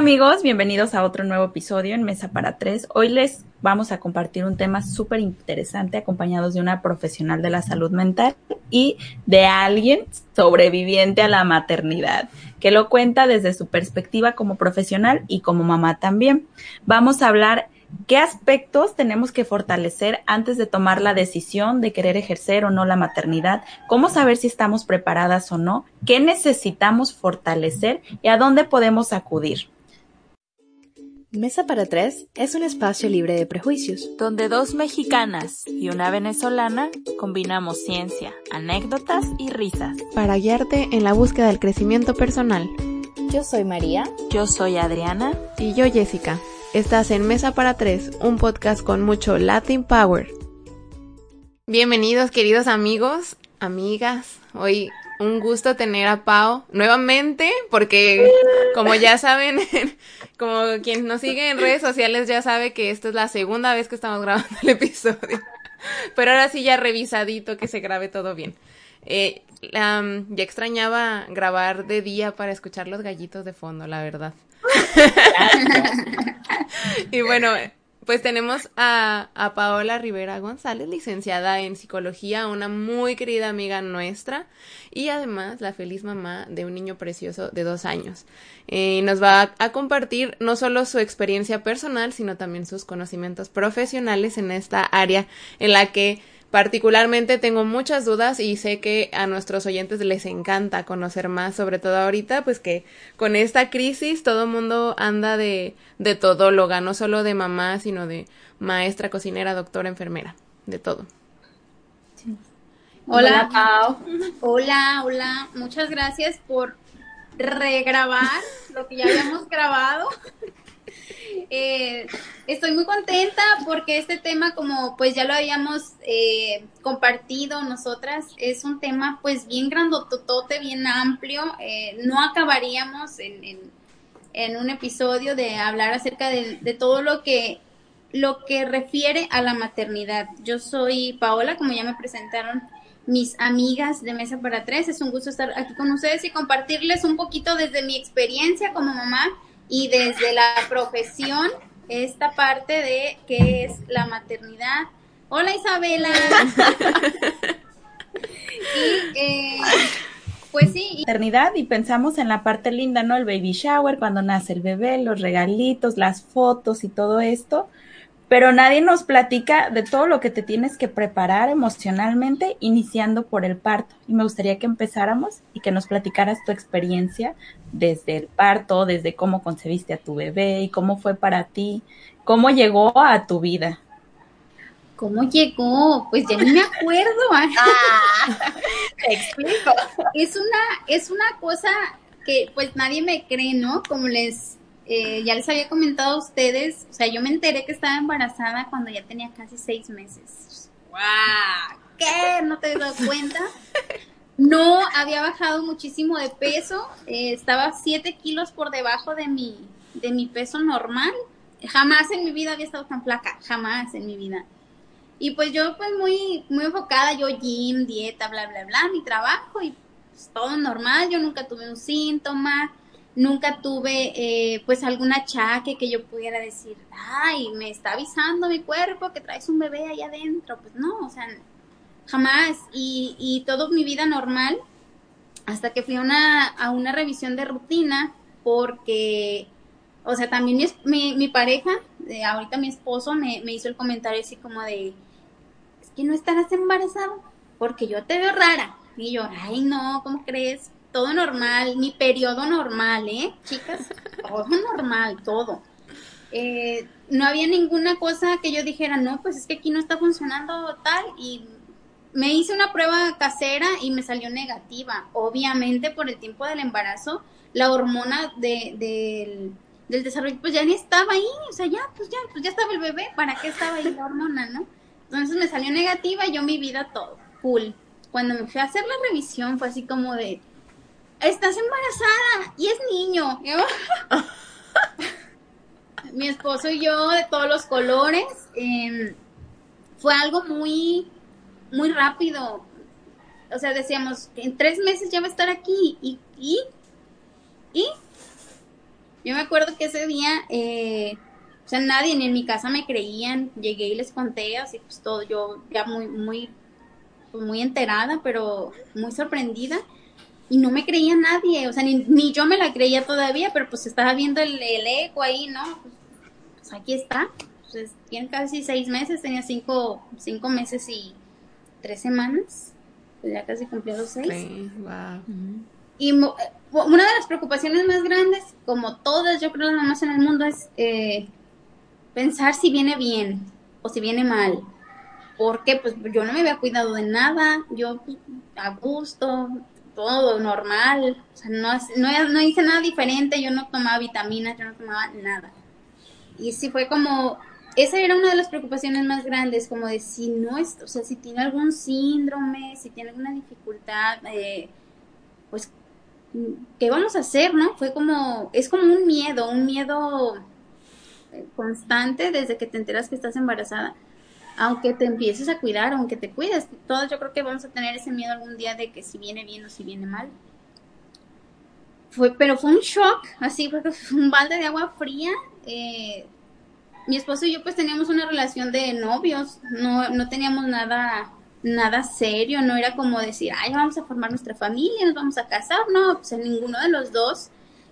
Amigos, bienvenidos a otro nuevo episodio en Mesa para Tres. Hoy les vamos a compartir un tema súper interesante acompañados de una profesional de la salud mental y de alguien sobreviviente a la maternidad, que lo cuenta desde su perspectiva como profesional y como mamá también. Vamos a hablar qué aspectos tenemos que fortalecer antes de tomar la decisión de querer ejercer o no la maternidad, cómo saber si estamos preparadas o no, qué necesitamos fortalecer y a dónde podemos acudir. Mesa para Tres es un espacio libre de prejuicios, donde dos mexicanas y una venezolana combinamos ciencia, anécdotas y risas para guiarte en la búsqueda del crecimiento personal. Yo soy María. Yo soy Adriana. Y yo Jessica. Estás en Mesa para Tres, un podcast con mucho Latin Power. Bienvenidos queridos amigos, amigas. Hoy un gusto tener a Pau nuevamente, porque como ya saben, como quien nos sigue en redes sociales ya sabe que esta es la segunda vez que estamos grabando el episodio. Pero ahora sí ya revisadito que se grabe todo bien. Eh, ya extrañaba grabar de día para escuchar los gallitos de fondo, la verdad. y bueno, pues tenemos a, a, Paola Rivera González, licenciada en psicología, una muy querida amiga nuestra y además la feliz mamá de un niño precioso de dos años. Eh, nos va a, a, compartir no solo su experiencia personal, sino también sus conocimientos profesionales en esta área en la que Particularmente tengo muchas dudas y sé que a nuestros oyentes les encanta conocer más, sobre todo ahorita, pues que con esta crisis todo el mundo anda de, de todóloga, no solo de mamá, sino de maestra, cocinera, doctora, enfermera, de todo. Hola, Pau. Hola, hola. Muchas gracias por regrabar lo que ya habíamos grabado. Eh, estoy muy contenta porque este tema, como pues ya lo habíamos eh, compartido nosotras, es un tema pues bien grandototote, bien amplio. Eh, no acabaríamos en, en, un episodio de hablar acerca de, de, todo lo que lo que refiere a la maternidad. Yo soy Paola, como ya me presentaron mis amigas de Mesa para Tres. Es un gusto estar aquí con ustedes y compartirles un poquito desde mi experiencia como mamá y desde la profesión, esta parte de qué es la maternidad. Hola Isabela. y eh, pues sí. Maternidad y pensamos en la parte linda, ¿no? El baby shower, cuando nace el bebé, los regalitos, las fotos y todo esto pero nadie nos platica de todo lo que te tienes que preparar emocionalmente iniciando por el parto. Y me gustaría que empezáramos y que nos platicaras tu experiencia desde el parto, desde cómo concebiste a tu bebé y cómo fue para ti, cómo llegó a tu vida. ¿Cómo llegó? Pues ya ni me acuerdo. Ah, te explico. Es una, es una cosa que pues nadie me cree, ¿no? Como les eh, ya les había comentado a ustedes, o sea, yo me enteré que estaba embarazada cuando ya tenía casi seis meses. ¡Wow! ¿Qué? ¿No te das cuenta? No, había bajado muchísimo de peso, eh, estaba siete kilos por debajo de mi, de mi peso normal. Jamás en mi vida había estado tan flaca, jamás en mi vida. Y pues yo pues muy, muy enfocada, yo gym, dieta, bla, bla, bla, mi trabajo y pues, todo normal, yo nunca tuve un síntoma, nunca tuve eh, pues algún achaque que yo pudiera decir, ay, me está avisando mi cuerpo que traes un bebé ahí adentro. Pues no, o sea, jamás. Y, y toda mi vida normal, hasta que fui a una, a una revisión de rutina, porque, o sea, también mi, mi, pareja, de ahorita mi esposo, me, me hizo el comentario así como de, es que no estarás embarazado, porque yo te veo rara. Y yo, ay, no, ¿cómo crees? Todo normal, mi periodo normal, ¿eh? Chicas, todo normal, todo. Eh, no había ninguna cosa que yo dijera, no, pues es que aquí no está funcionando tal y me hice una prueba casera y me salió negativa. Obviamente por el tiempo del embarazo, la hormona de, del, del desarrollo pues ya ni estaba ahí, o sea, ya, pues ya, pues ya estaba el bebé, ¿para qué estaba ahí la hormona, no? Entonces me salió negativa y yo mi vida todo, cool. Cuando me fui a hacer la revisión fue así como de, estás embarazada y es niño. mi esposo y yo de todos los colores. Eh, fue algo muy, muy rápido. O sea, decíamos, en tres meses ya va a estar aquí. Y, y, y. Yo me acuerdo que ese día, eh, o sea, nadie ni en mi casa me creían. Llegué y les conté, así pues todo, yo ya muy, muy, pues, muy enterada, pero muy sorprendida. Y no me creía nadie, o sea, ni, ni yo me la creía todavía, pero pues estaba viendo el, el eco ahí, ¿no? Pues, pues aquí está pues, tiene casi seis meses, tenía cinco, cinco meses y tres semanas, pues ya casi cumplió los seis. Sí, wow. Y mo- eh, una de las preocupaciones más grandes, como todas yo creo las mamás en el mundo, es eh, pensar si viene bien o si viene mal. Porque pues yo no me había cuidado de nada, yo pues, a gusto, todo normal, no, no hice nada diferente, yo no tomaba vitaminas, yo no tomaba nada. Y sí fue como, esa era una de las preocupaciones más grandes, como de si no es, o sea, si tiene algún síndrome, si tiene alguna dificultad, eh, pues, ¿qué vamos a hacer, no? Fue como, es como un miedo, un miedo eh, constante desde que te enteras que estás embarazada. Aunque te empieces a cuidar, aunque te cuides, todos yo creo que vamos a tener ese miedo algún día de que si viene bien o si viene mal. Fue, pero fue un shock, así, porque fue un balde de agua fría. eh, mi esposo y yo pues teníamos una relación de novios, no, no teníamos nada, nada serio, no era como decir, ay, vamos a formar nuestra familia, nos vamos a casar, no, pues en ninguno de los dos,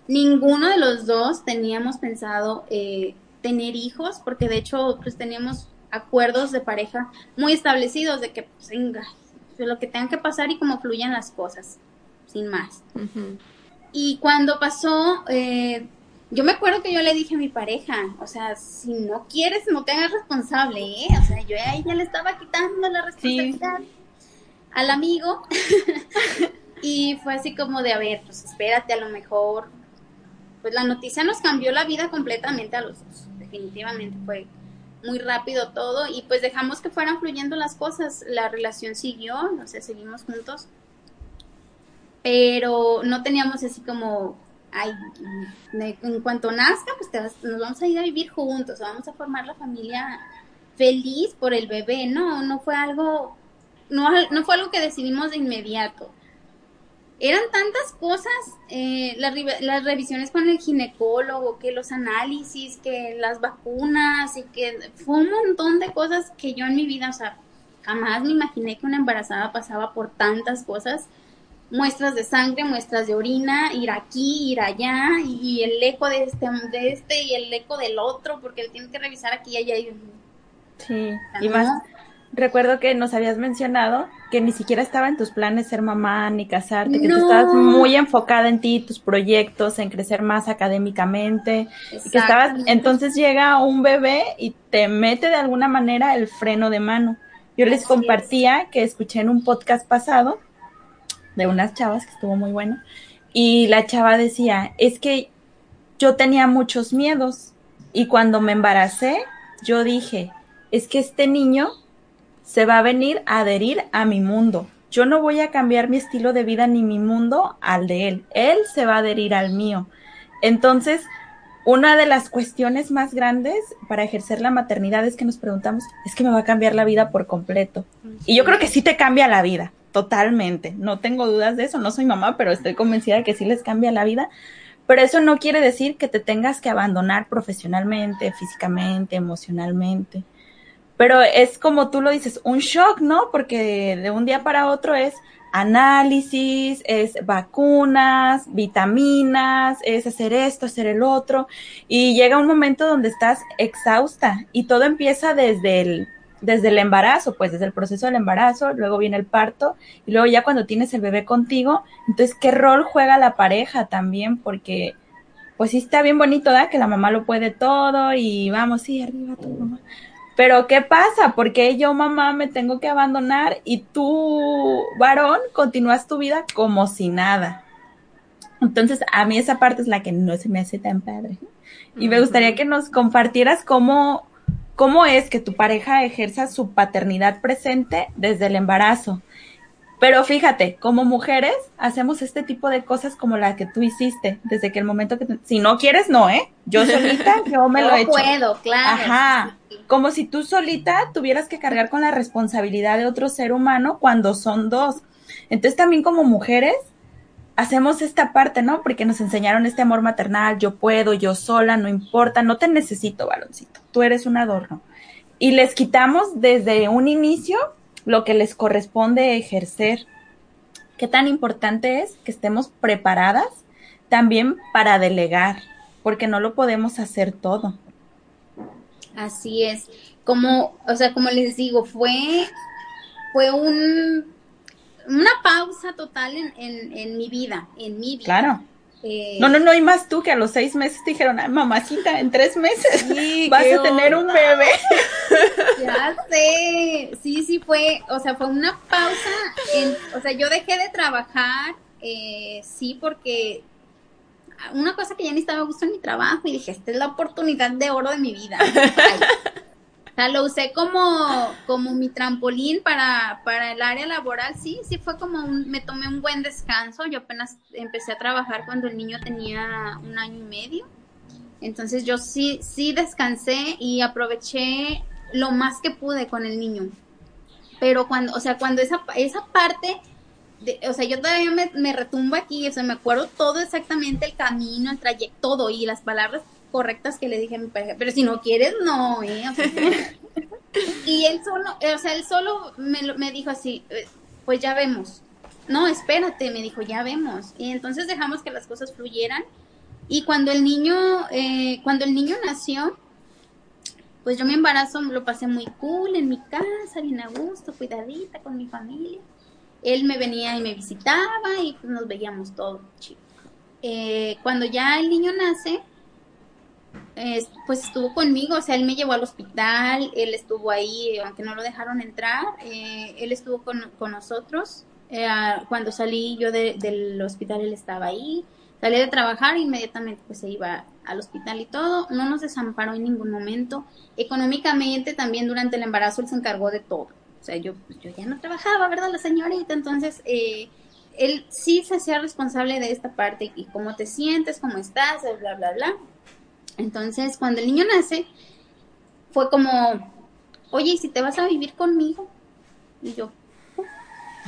ninguno de los dos teníamos pensado eh, tener hijos, porque de hecho pues teníamos acuerdos de pareja muy establecidos de que pues venga, lo que tengan que pasar y cómo fluyan las cosas, sin más. Y cuando pasó, eh, yo me acuerdo que yo le dije a mi pareja, o sea, si no quieres, no te hagas responsable, ¿eh? O sea, yo a ella le estaba quitando la responsabilidad al amigo. y fue así como de, a ver, pues espérate, a lo mejor. Pues la noticia nos cambió la vida completamente a los dos. Definitivamente fue muy rápido todo y pues dejamos que fueran fluyendo las cosas. La relación siguió, no sé, seguimos juntos pero no teníamos así como, ay, en cuanto nazca, pues nos vamos a ir a vivir juntos, vamos a formar la familia feliz por el bebé, no, no fue algo, no, no fue algo que decidimos de inmediato. Eran tantas cosas, eh, las, las revisiones con el ginecólogo, que los análisis, que las vacunas, y que fue un montón de cosas que yo en mi vida, o sea, jamás me imaginé que una embarazada pasaba por tantas cosas muestras de sangre, muestras de orina, ir aquí, ir allá, y el eco de este, de este y el eco del otro, porque él tiene que revisar aquí y allá. Y, Sí, y más, recuerdo que nos habías mencionado que ni siquiera estaba en tus planes ser mamá ni casarte, que tú estabas muy enfocada en ti, tus proyectos, en crecer más académicamente, y que estabas, entonces llega un bebé y te mete de alguna manera el freno de mano. Yo les Así compartía que escuché en un podcast pasado de unas chavas que estuvo muy bueno, y la chava decía, es que yo tenía muchos miedos y cuando me embaracé, yo dije, es que este niño se va a venir a adherir a mi mundo. Yo no voy a cambiar mi estilo de vida ni mi mundo al de él. Él se va a adherir al mío. Entonces, una de las cuestiones más grandes para ejercer la maternidad es que nos preguntamos, es que me va a cambiar la vida por completo. Y yo creo que sí te cambia la vida, totalmente. No tengo dudas de eso, no soy mamá, pero estoy convencida de que sí les cambia la vida. Pero eso no quiere decir que te tengas que abandonar profesionalmente, físicamente, emocionalmente. Pero es como tú lo dices, un shock, ¿no? Porque de un día para otro es análisis, es vacunas, vitaminas, es hacer esto, hacer el otro. Y llega un momento donde estás exhausta y todo empieza desde el, desde el embarazo, pues desde el proceso del embarazo, luego viene el parto y luego ya cuando tienes el bebé contigo, entonces, ¿qué rol juega la pareja también? Porque, pues sí está bien bonito, ¿da? Que la mamá lo puede todo y vamos, sí, arriba tu mamá. Pero ¿qué pasa? Porque yo, mamá, me tengo que abandonar y tú, varón, continúas tu vida como si nada. Entonces, a mí esa parte es la que no se me hace tan padre. Y me gustaría que nos compartieras cómo, cómo es que tu pareja ejerza su paternidad presente desde el embarazo. Pero fíjate, como mujeres hacemos este tipo de cosas como la que tú hiciste, desde que el momento que, si no quieres, no, ¿eh? Yo solita, yo me lo he hecho. puedo, claro. Ajá. Como si tú solita tuvieras que cargar con la responsabilidad de otro ser humano cuando son dos. Entonces también como mujeres hacemos esta parte, ¿no? Porque nos enseñaron este amor maternal, yo puedo, yo sola, no importa, no te necesito, baloncito, tú eres un adorno. Y les quitamos desde un inicio lo que les corresponde ejercer. Qué tan importante es que estemos preparadas también para delegar, porque no lo podemos hacer todo. Así es. Como, o sea, como les digo, fue, fue un una pausa total en, en, en, mi vida, en mi vida. Claro. Eh, no, no, no, y más tú que a los seis meses te dijeron, Ay, mamacita, en tres meses vas a tener un bebé. Ya sé, sí, sí fue, o sea, fue una pausa, en, o sea, yo dejé de trabajar, eh, sí, porque una cosa que ya ni estaba a gusto en mi trabajo y dije, esta es la oportunidad de oro de mi vida. O sea, lo usé como, como mi trampolín para, para el área laboral. Sí, sí fue como un, me tomé un buen descanso. Yo apenas empecé a trabajar cuando el niño tenía un año y medio. Entonces yo sí, sí descansé y aproveché lo más que pude con el niño. Pero cuando, o sea, cuando esa, esa parte, de, o sea, yo todavía me, me retumbo aquí, o sea, me acuerdo todo exactamente el camino, el trayecto, todo y las palabras correctas que le dije a mi pareja, pero si no quieres, no, ¿eh? y él solo, o sea, él solo me, me dijo así, eh, pues ya vemos. No, espérate, me dijo, ya vemos. Y entonces dejamos que las cosas fluyeran. Y cuando el niño, eh, cuando el niño nació, pues yo mi embarazo lo pasé muy cool en mi casa, bien a gusto, cuidadita con mi familia. Él me venía y me visitaba y pues nos veíamos todo chido. Eh, cuando ya el niño nace, pues estuvo conmigo, o sea, él me llevó al hospital, él estuvo ahí, aunque no lo dejaron entrar, eh, él estuvo con, nosotros. Eh, cuando salí yo del hospital, él estaba ahí. Salí de trabajar, inmediatamente pues se iba al hospital y todo. No nos desamparó en ningún momento. Económicamente también durante el embarazo él se encargó de todo. O sea, yo, pues, yo ya no trabajaba, ¿verdad? La señorita. Entonces, eh, él sí se hacía responsable de esta parte y cómo te sientes, cómo estás, bla, bla, bla. Entonces, cuando el niño nace, fue como, oye, ¿y si te vas a vivir conmigo? Y yo,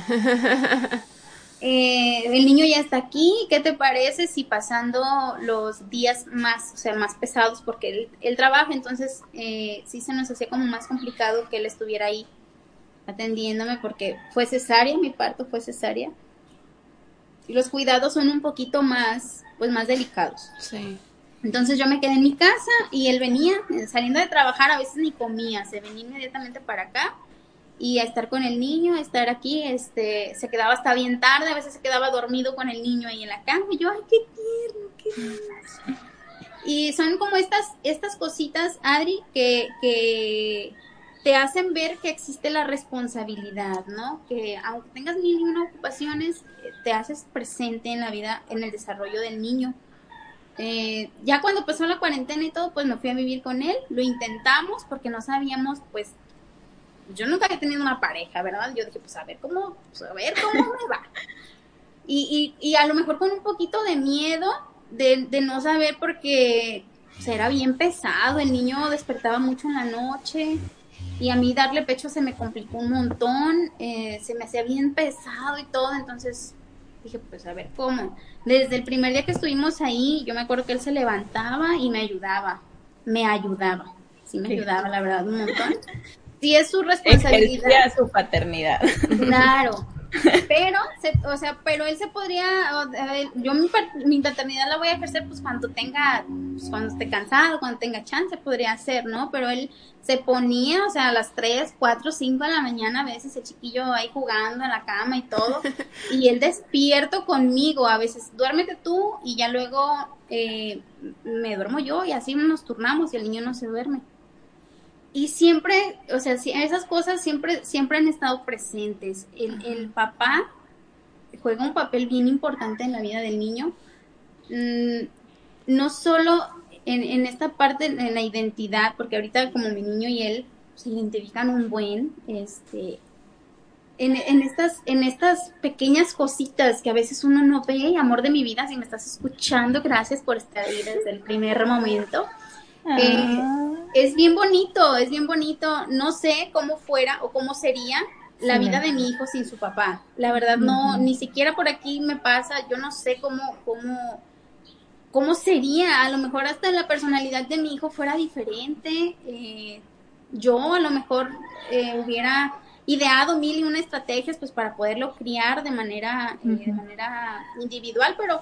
eh, el niño ya está aquí, ¿qué te parece si pasando los días más, o sea, más pesados, porque él, trabaja, entonces eh, sí se nos hacía como más complicado que él estuviera ahí atendiéndome porque fue cesárea, mi parto fue cesárea. Y los cuidados son un poquito más, pues más delicados. Sí. Entonces yo me quedé en mi casa y él venía, eh, saliendo de trabajar, a veces ni comía, se venía inmediatamente para acá y a estar con el niño, a estar aquí, este, se quedaba hasta bien tarde, a veces se quedaba dormido con el niño ahí en la cama y yo, ay, qué tierno, qué. Y son como estas, estas cositas, Adri, que, que te hacen ver que existe la responsabilidad, ¿no? Que aunque tengas mil y una ocupaciones, eh, te haces presente en la vida, en el desarrollo del niño eh, ya cuando pasó la cuarentena y todo, pues me fui a vivir con él. Lo intentamos porque no sabíamos, pues, yo nunca había tenido una pareja, ¿verdad? Yo dije, pues a ver cómo, pues, a ver cómo me va. Y, y, y, a lo mejor con un poquito de miedo de, de no saber porque pues, era bien pesado, el niño despertaba mucho en la noche y a mí darle pecho se me complicó un montón, eh, se me hacía bien pesado y todo, entonces Dije, pues a ver, ¿cómo? Desde el primer día que estuvimos ahí, yo me acuerdo que él se levantaba y me ayudaba, me ayudaba, sí me ayudaba, la verdad, un montón. Sí es su responsabilidad. su paternidad. Claro, pero, o sea, pero él se podría, yo mi, mi, paternidad la voy a ejercer pues cuando tenga, pues, cuando esté cansado, cuando tenga chance, podría hacer, ¿no? Pero él se ponía, o sea, a las 3, 4, 5 de la mañana, a veces el chiquillo ahí jugando en la cama y todo, y él despierto conmigo, a veces duérmete tú y ya luego eh, me duermo yo y así nos turnamos y el niño no se duerme. Y siempre, o sea, esas cosas siempre, siempre han estado presentes. El, el papá juega un papel bien importante en la vida del niño. Mm, no solo en, en esta parte, en la identidad, porque ahorita como mi niño y él se identifican un buen, este, en, en, estas, en estas pequeñas cositas que a veces uno no ve, amor de mi vida, si me estás escuchando, gracias por estar ahí desde el primer momento. Eh, Ah. Es bien bonito, es bien bonito. No sé cómo fuera o cómo sería la Sí. vida de mi hijo sin su papá. La verdad no, ni siquiera por aquí me pasa. Yo no sé cómo, cómo, cómo sería. A lo mejor hasta la personalidad de mi hijo fuera diferente. Eh, yo a lo mejor eh, hubiera ideado mil y una estrategias pues para poderlo criar de manera, eh, de manera individual, pero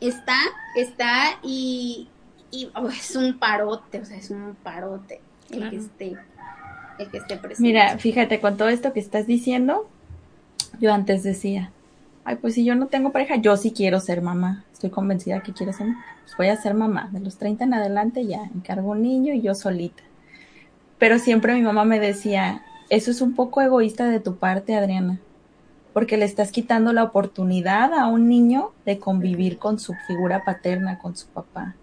está, está y, y oh, es un parote, o sea, es un parote el que esté, el que esté presente. Mira, fíjate, con todo esto que estás diciendo, yo antes decía, ay, pues si yo no tengo pareja, yo sí quiero ser mamá. Estoy convencida que quiero ser mamá. Pues voy a ser mamá. De los 30 en adelante ya encargo un niño y yo solita. Pero siempre mi mamá me decía, eso es un poco egoísta de tu parte, Adriana, porque le estás quitando la oportunidad a un niño de convivir con su figura paterna, con su papá.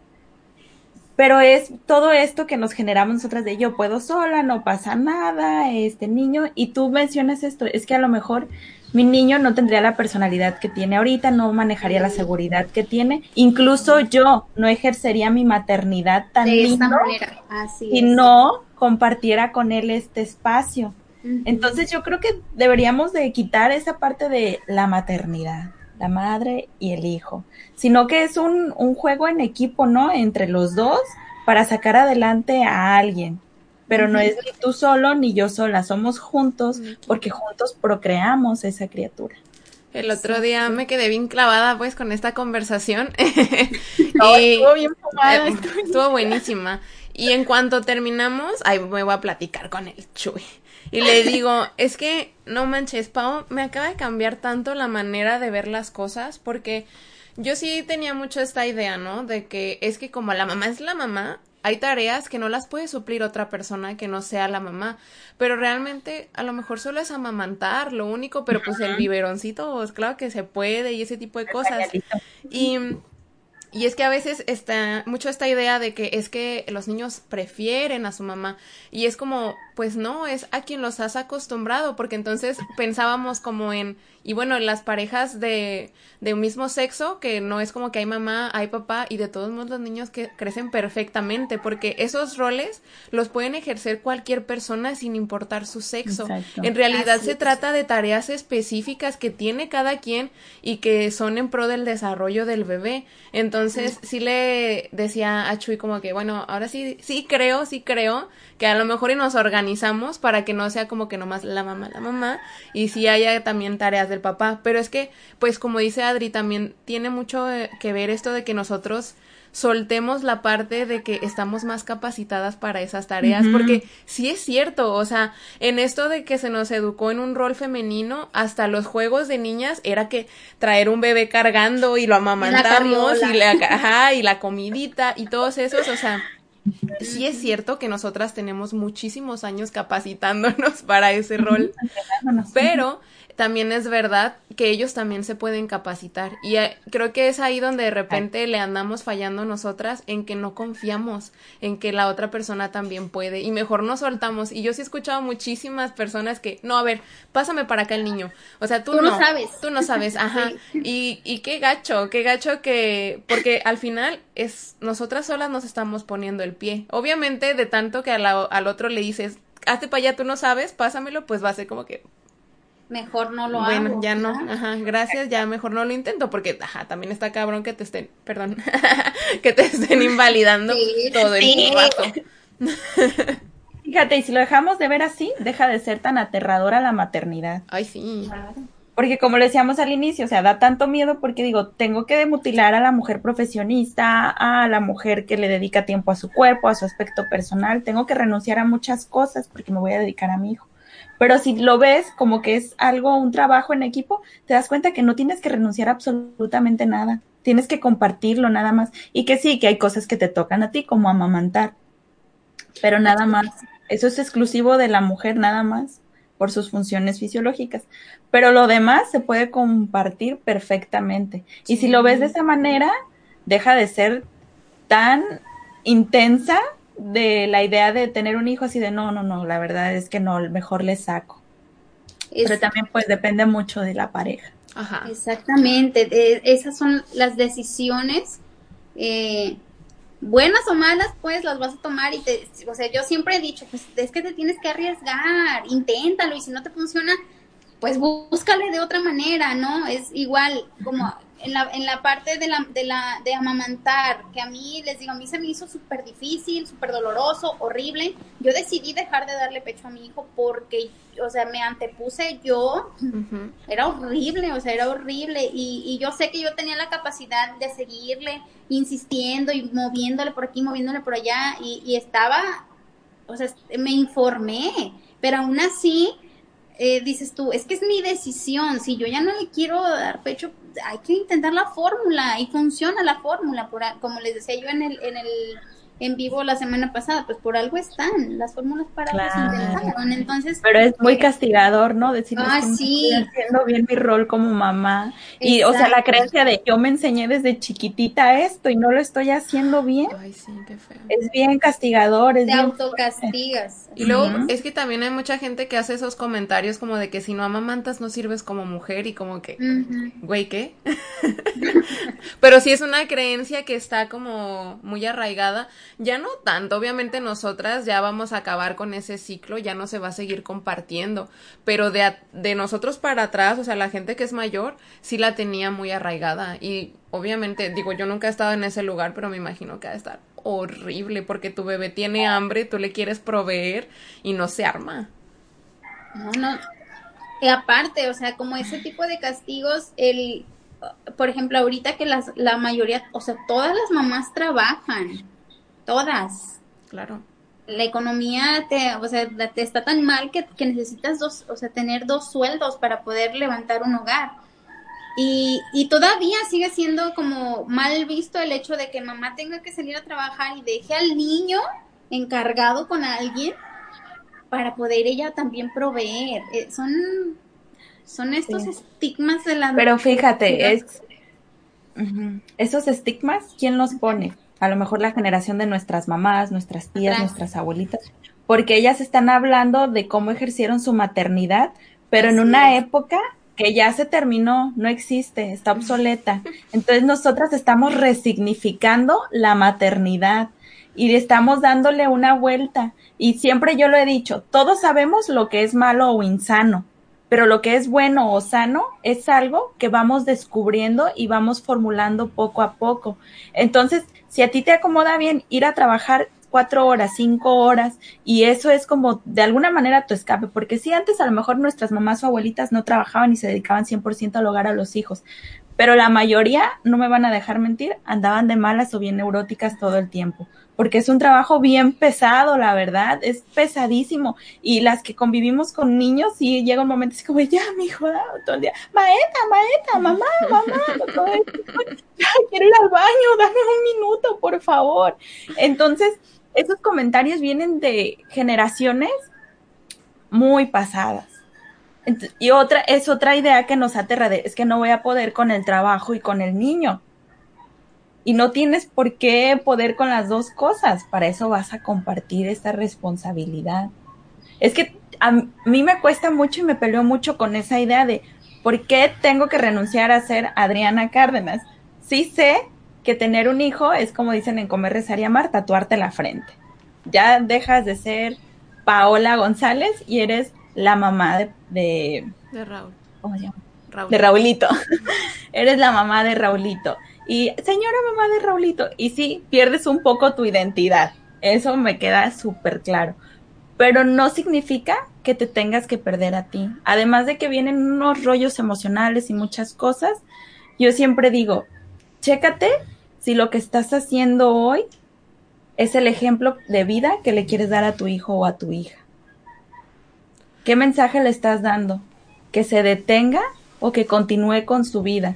Pero es todo esto que nos generamos nosotras de yo puedo sola, no pasa nada, este niño, y tú mencionas esto, es que a lo mejor mi niño no tendría la personalidad que tiene ahorita, no manejaría la seguridad que tiene, incluso yo no ejercería mi maternidad tan de esta manera, así si es. no compartiera con él este espacio. Entonces yo creo que deberíamos de quitar esa parte de la maternidad, la madre y el hijo, sino que es un, un juego en equipo, ¿no? Entre los dos para sacar adelante a alguien. Pero no es ni tú solo ni yo sola, somos juntos porque juntos procreamos esa criatura. El otro día me quedé bien clavada pues con esta conversación. No, Y- estuvo bien fumada, Eh, estuvo- estuvo buenísima. Y en cuanto terminamos, ahí me voy a platicar con el Chuy. Y le digo, es que no manches, Pau, me acaba de cambiar tanto la manera de ver las cosas porque yo sí tenía mucho esta idea, ¿no? De que es que como la mamá es la mamá, hay tareas que no las puede suplir otra persona que no sea la mamá. Pero realmente a lo mejor solo es amamantar, lo único, pero pues el biberoncito, pues, claro que se puede y ese tipo de cosas. Y, y es que a veces está mucho esta idea de que es que los niños prefieren a su mamá y es como, pues no, es a quien los has acostumbrado, porque entonces pensábamos como en, y bueno, en las parejas de, de un mismo sexo, que no es como que hay mamá, hay papá, y de todos modos los niños que crecen perfectamente, porque esos roles los pueden ejercer cualquier persona sin importar su sexo. Exacto. En realidad Así se es. trata de tareas específicas que tiene cada quien y que son en pro del desarrollo del bebé. Entonces, sí le decía a Chuy como que, bueno, ahora sí, sí creo, sí creo que a lo mejor y nos organizamos para que no sea como que nomás la mamá, la mamá, y sí haya también tareas del papá. Pero es que, pues como dice Adri, también tiene mucho eh, que ver esto de que nosotros soltemos la parte de que estamos más capacitadas para esas tareas, porque sí es cierto, o sea, en esto de que se nos educó en un rol femenino, hasta los juegos de niñas era que traer un bebé cargando y lo amamantamos y la, ajá, y la comidita y todos esos, o sea, sí es cierto que nosotras tenemos muchísimos años capacitándonos para ese rol, pero también es verdad que ellos también se pueden capacitar. Y eh, creo que es ahí donde de repente le andamos fallando nosotras en que no confiamos en que la otra persona también puede. Y mejor nos soltamos. Y yo sí he escuchado muchísimas personas que no a ver pásame para acá el niño. O sea tú, Tú no sabes. tú no sabes ajá. Y y qué gacho qué gacho que porque al final es nosotras solas nos estamos poniendo el pie. Obviamente de tanto que la- al otro le dices hazte para allá tú no sabes pásamelo pues va a ser como que Mejor no lo bueno, hago. ya no, ajá, gracias, ya mejor no lo intento porque, ajá, también está cabrón que te estén, perdón, que te estén invalidando Sí, todo el sí. rato. Fíjate, y si lo dejamos de ver así, deja de ser tan aterradora la maternidad. Ay, sí. Porque como le decíamos al inicio, o sea, da tanto miedo porque digo, tengo que mutilar a la mujer profesionista, a la mujer que le dedica tiempo a su cuerpo, a su aspecto personal, tengo que renunciar a muchas cosas porque me voy a dedicar a mi hijo. Pero si lo ves como que es algo, un trabajo en equipo, te das cuenta que no tienes que renunciar a absolutamente nada. Tienes que compartirlo nada más. Y que sí, que hay cosas que te tocan a ti, como amamantar. Pero nada más. Eso es exclusivo de la mujer nada más por sus funciones fisiológicas. Pero lo demás se puede compartir perfectamente. Y si lo ves de esa manera, deja de ser tan intensa de la idea de tener un hijo así de no, no, no, la verdad es que no, mejor le saco. Pero también pues depende mucho de la pareja. Ajá. Exactamente, esas son las decisiones, eh, buenas o malas, pues las vas a tomar y te, o sea, yo siempre he dicho, pues es que te tienes que arriesgar, inténtalo y si no te funciona, pues búscale de otra manera, ¿no? Es igual como en la, en la parte de la, de la de amamantar, que a mí les digo, a mí se me hizo súper difícil, súper doloroso, horrible. Yo decidí dejar de darle pecho a mi hijo porque, o sea, me antepuse yo. Era horrible, o sea, era horrible. Y, y yo sé que yo tenía la capacidad de seguirle insistiendo y moviéndole por aquí, moviéndole por allá. Y, y estaba, o sea, me informé, pero aún así eh, dices tú, es que es mi decisión, si yo ya no le quiero dar pecho, hay que intentar la fórmula y funciona la fórmula, por, como les decía yo en el, en el en vivo la semana pasada, pues por algo están, las fórmulas para claro. entonces. Pero es muy castigador, ¿no? Decir, ah, sí. estoy haciendo bien mi rol como mamá. Y, o sea, la creencia de yo me enseñé desde chiquitita esto y no lo estoy haciendo bien. Ay, sí, qué feo. Es bien castigador, es Te autocastigas. Y luego, es que también hay mucha gente que hace esos comentarios como de que si no amamantas no sirves como mujer y como que, güey, ¿qué? Pero sí es una creencia que está como muy arraigada ya no tanto, obviamente nosotras ya vamos a acabar con ese ciclo, ya no se va a seguir compartiendo, pero de, de nosotros para atrás, o sea, la gente que es mayor, sí la tenía muy arraigada y obviamente, digo, yo nunca he estado en ese lugar, pero me imagino que va a estar horrible porque tu bebé tiene hambre, tú le quieres proveer y no se arma. No, no. Y aparte, o sea, como ese tipo de castigos, el, por ejemplo, ahorita que las, la mayoría, o sea, todas las mamás trabajan todas. Claro. La economía te, o sea, te está tan mal que, necesitas dos, o sea, tener dos sueldos para poder levantar un hogar. Y, y, todavía sigue siendo como mal visto el hecho de que mamá tenga que salir a trabajar y deje al niño encargado con alguien para poder ella también proveer. Eh, son, son estos estigmas de la... Pero fíjate, es, esos estigmas, ¿quién los pone? A lo mejor la generación de nuestras mamás, nuestras tías, nuestras abuelitas, porque ellas están hablando de cómo ejercieron su maternidad, pero en una época que ya se terminó, no existe, está obsoleta. Entonces nosotras estamos resignificando la maternidad y estamos dándole una vuelta. Y siempre yo lo he dicho, todos sabemos lo que es malo o insano, pero lo que es bueno o sano es algo que vamos descubriendo y vamos formulando poco a poco. Entonces, si a ti te acomoda bien ir a trabajar cuatro horas, cinco horas, y eso es como de alguna manera tu escape, porque si antes a lo mejor nuestras mamás o abuelitas no trabajaban y se dedicaban 100% al hogar a los hijos, pero la mayoría, no me van a dejar mentir, andaban de malas o bien neuróticas todo el tiempo porque es un trabajo bien pesado, la verdad, es pesadísimo. Y las que convivimos con niños, sí llega un momento así como, ya, mi hijo, todo el día, maeta, maeta, mamá, mamá, todo quiero ir al baño, dame un minuto, por favor. Entonces, esos comentarios vienen de generaciones muy pasadas. Y otra, es otra idea que nos aterra de, es que no voy a poder con el trabajo y con el niño y no tienes por qué poder con las dos cosas. Para eso vas a compartir esta responsabilidad. Es que a mí me cuesta mucho y me peleo mucho con esa idea de por qué tengo que renunciar a ser Adriana Cárdenas. Sí sé que tener un hijo es como dicen en Comer, Rezar y Amar, tatuarte la frente. Ya dejas de ser Paola González y eres la mamá de... De, Raúl. ¿Cómo se llama? De Raulito. eres la mamá de Raulito y señora mamá de Raulito, y sí, pierdes un poco tu identidad, eso me queda súper claro, pero no significa que te tengas que perder a ti. Además de que vienen unos rollos emocionales y muchas cosas, yo siempre digo, chécate si lo que estás haciendo hoy es el ejemplo de vida que le quieres dar a tu hijo o a tu hija. ¿Qué mensaje le estás dando? ¿Que se detenga o que continúe con su vida?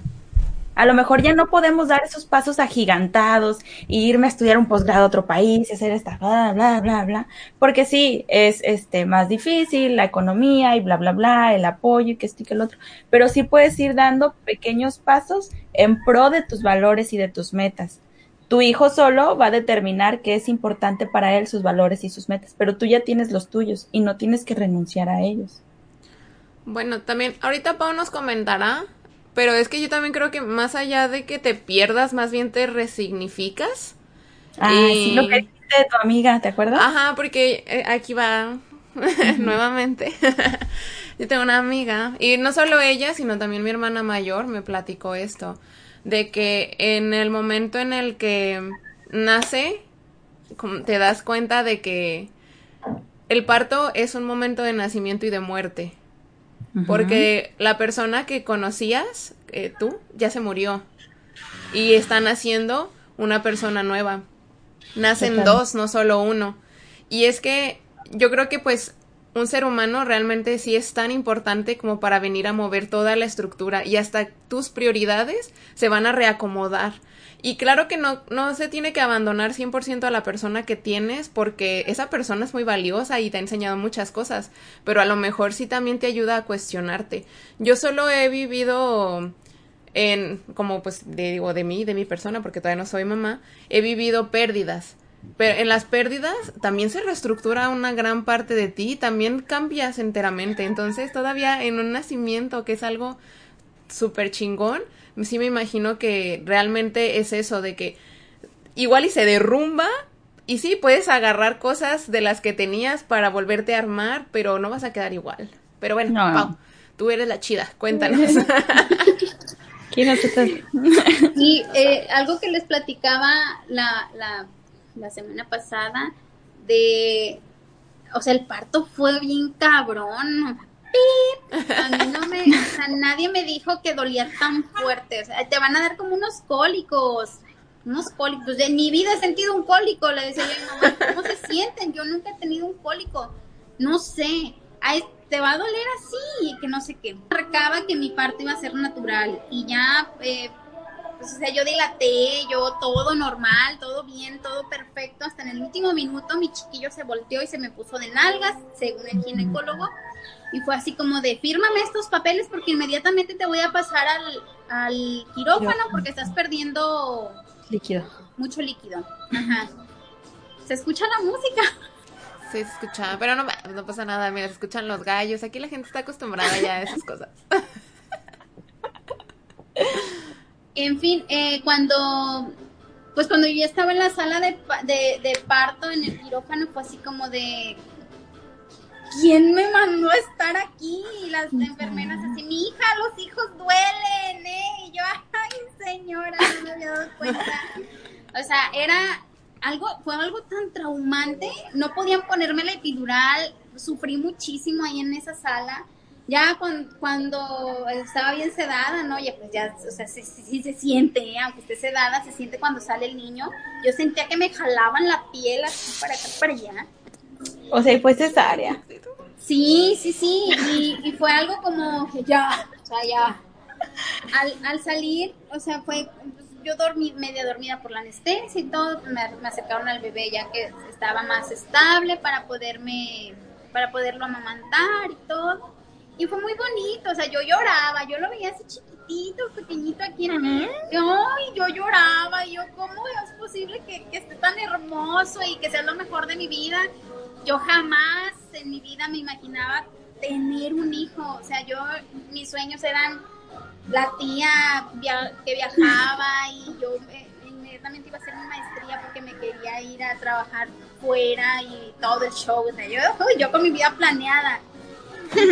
A lo mejor ya no podemos dar esos pasos agigantados e irme a estudiar un posgrado a otro país hacer esta bla, bla, bla, bla, porque sí, es este más difícil, la economía y bla, bla, bla, el apoyo y que esto y que el otro, pero sí puedes ir dando pequeños pasos en pro de tus valores y de tus metas. Tu hijo solo va a determinar qué es importante para él, sus valores y sus metas, pero tú ya tienes los tuyos y no tienes que renunciar a ellos. Bueno, también ahorita Pau nos comentará pero es que yo también creo que más allá de que te pierdas, más bien te resignificas. Ah, sí, lo que dice tu amiga, ¿te acuerdas? Ajá, porque eh, aquí va nuevamente. yo tengo una amiga, y no solo ella, sino también mi hermana mayor me platicó esto, de que en el momento en el que nace, te das cuenta de que el parto es un momento de nacimiento y de muerte. Porque la persona que conocías, eh, tú, ya se murió. Y están haciendo una persona nueva. Nacen dos, no solo uno. Y es que yo creo que pues un ser humano realmente sí es tan importante como para venir a mover toda la estructura y hasta tus prioridades se van a reacomodar. Y claro que no, no se tiene que abandonar 100% a la persona que tienes porque esa persona es muy valiosa y te ha enseñado muchas cosas, pero a lo mejor sí también te ayuda a cuestionarte. Yo solo he vivido en, como pues digo, de mí, de mi persona, porque todavía no soy mamá, he vivido pérdidas. Pero en las pérdidas también se reestructura una gran parte de ti, también cambias enteramente. Entonces todavía en un nacimiento, que es algo súper chingón, sí me imagino que realmente es eso, de que igual y se derrumba y sí, puedes agarrar cosas de las que tenías para volverte a armar, pero no vas a quedar igual. Pero bueno, Pau, tú eres la chida, cuéntanos. ¿Quién es Y eh, algo que les platicaba la, la, la semana pasada de, o sea, el parto fue bien cabrón, a mí no me, o sea, nadie me dijo que dolía tan fuerte. O sea, te van a dar como unos cólicos. Unos cólicos. De mi vida he sentido un cólico. Le decía yo mamá, ¿cómo se sienten? Yo nunca he tenido un cólico. No sé. Ay, te va a doler así, que no sé qué. Marcaba que mi parto iba a ser natural. Y ya eh, pues, o sea, yo dilaté, yo todo normal, todo bien, todo perfecto. Hasta en el último minuto mi chiquillo se volteó y se me puso de nalgas, según el ginecólogo. Y fue así como de, fírmame estos papeles porque inmediatamente te voy a pasar al, al quirófano porque estás perdiendo... Líquido. Mucho líquido. Ajá. ¿Se escucha la música? Sí, se escucha, pero no, no pasa nada, mira, se escuchan los gallos. Aquí la gente está acostumbrada ya a esas cosas. En fin, eh, cuando, pues cuando yo estaba en la sala de, de, parto en el quirófano, fue así como de, ¿quién me mandó a estar aquí? Y las enfermeras así, mi hija, los hijos duelen, ¿eh? Y yo, ay, señora, no me había dado cuenta. O sea, era algo, fue algo tan traumante, no podían ponerme la epidural, sufrí muchísimo ahí en esa sala ya cuando, estaba bien sedada, ¿no? Ya pues ya, o sea, sí, se siente, ¿eh? aunque esté sedada, se siente cuando sale el niño. Yo sentía que me jalaban la piel así para acá, para allá. O sea, y fue cesárea. Sí, sí, sí, y, fue algo como que ya, o sea, ya. Al, al salir, o sea, fue, pues, yo dormí media dormida por la anestesia y todo, me, me acercaron al bebé ya que estaba más estable para poderme, para poderlo amamantar y todo y fue muy bonito, o sea, yo lloraba, yo lo veía así chiquitito, pequeñito aquí en mí. Y yo lloraba, y yo, ¿cómo es posible que, que, esté tan hermoso y que sea lo mejor de mi vida? Yo jamás en mi vida me imaginaba tener un hijo, o sea, yo, mis sueños eran la tía que viajaba y yo inmediatamente iba a hacer mi maestría porque me quería ir a trabajar fuera y todo el show, o sea, yo, yo con mi vida planeada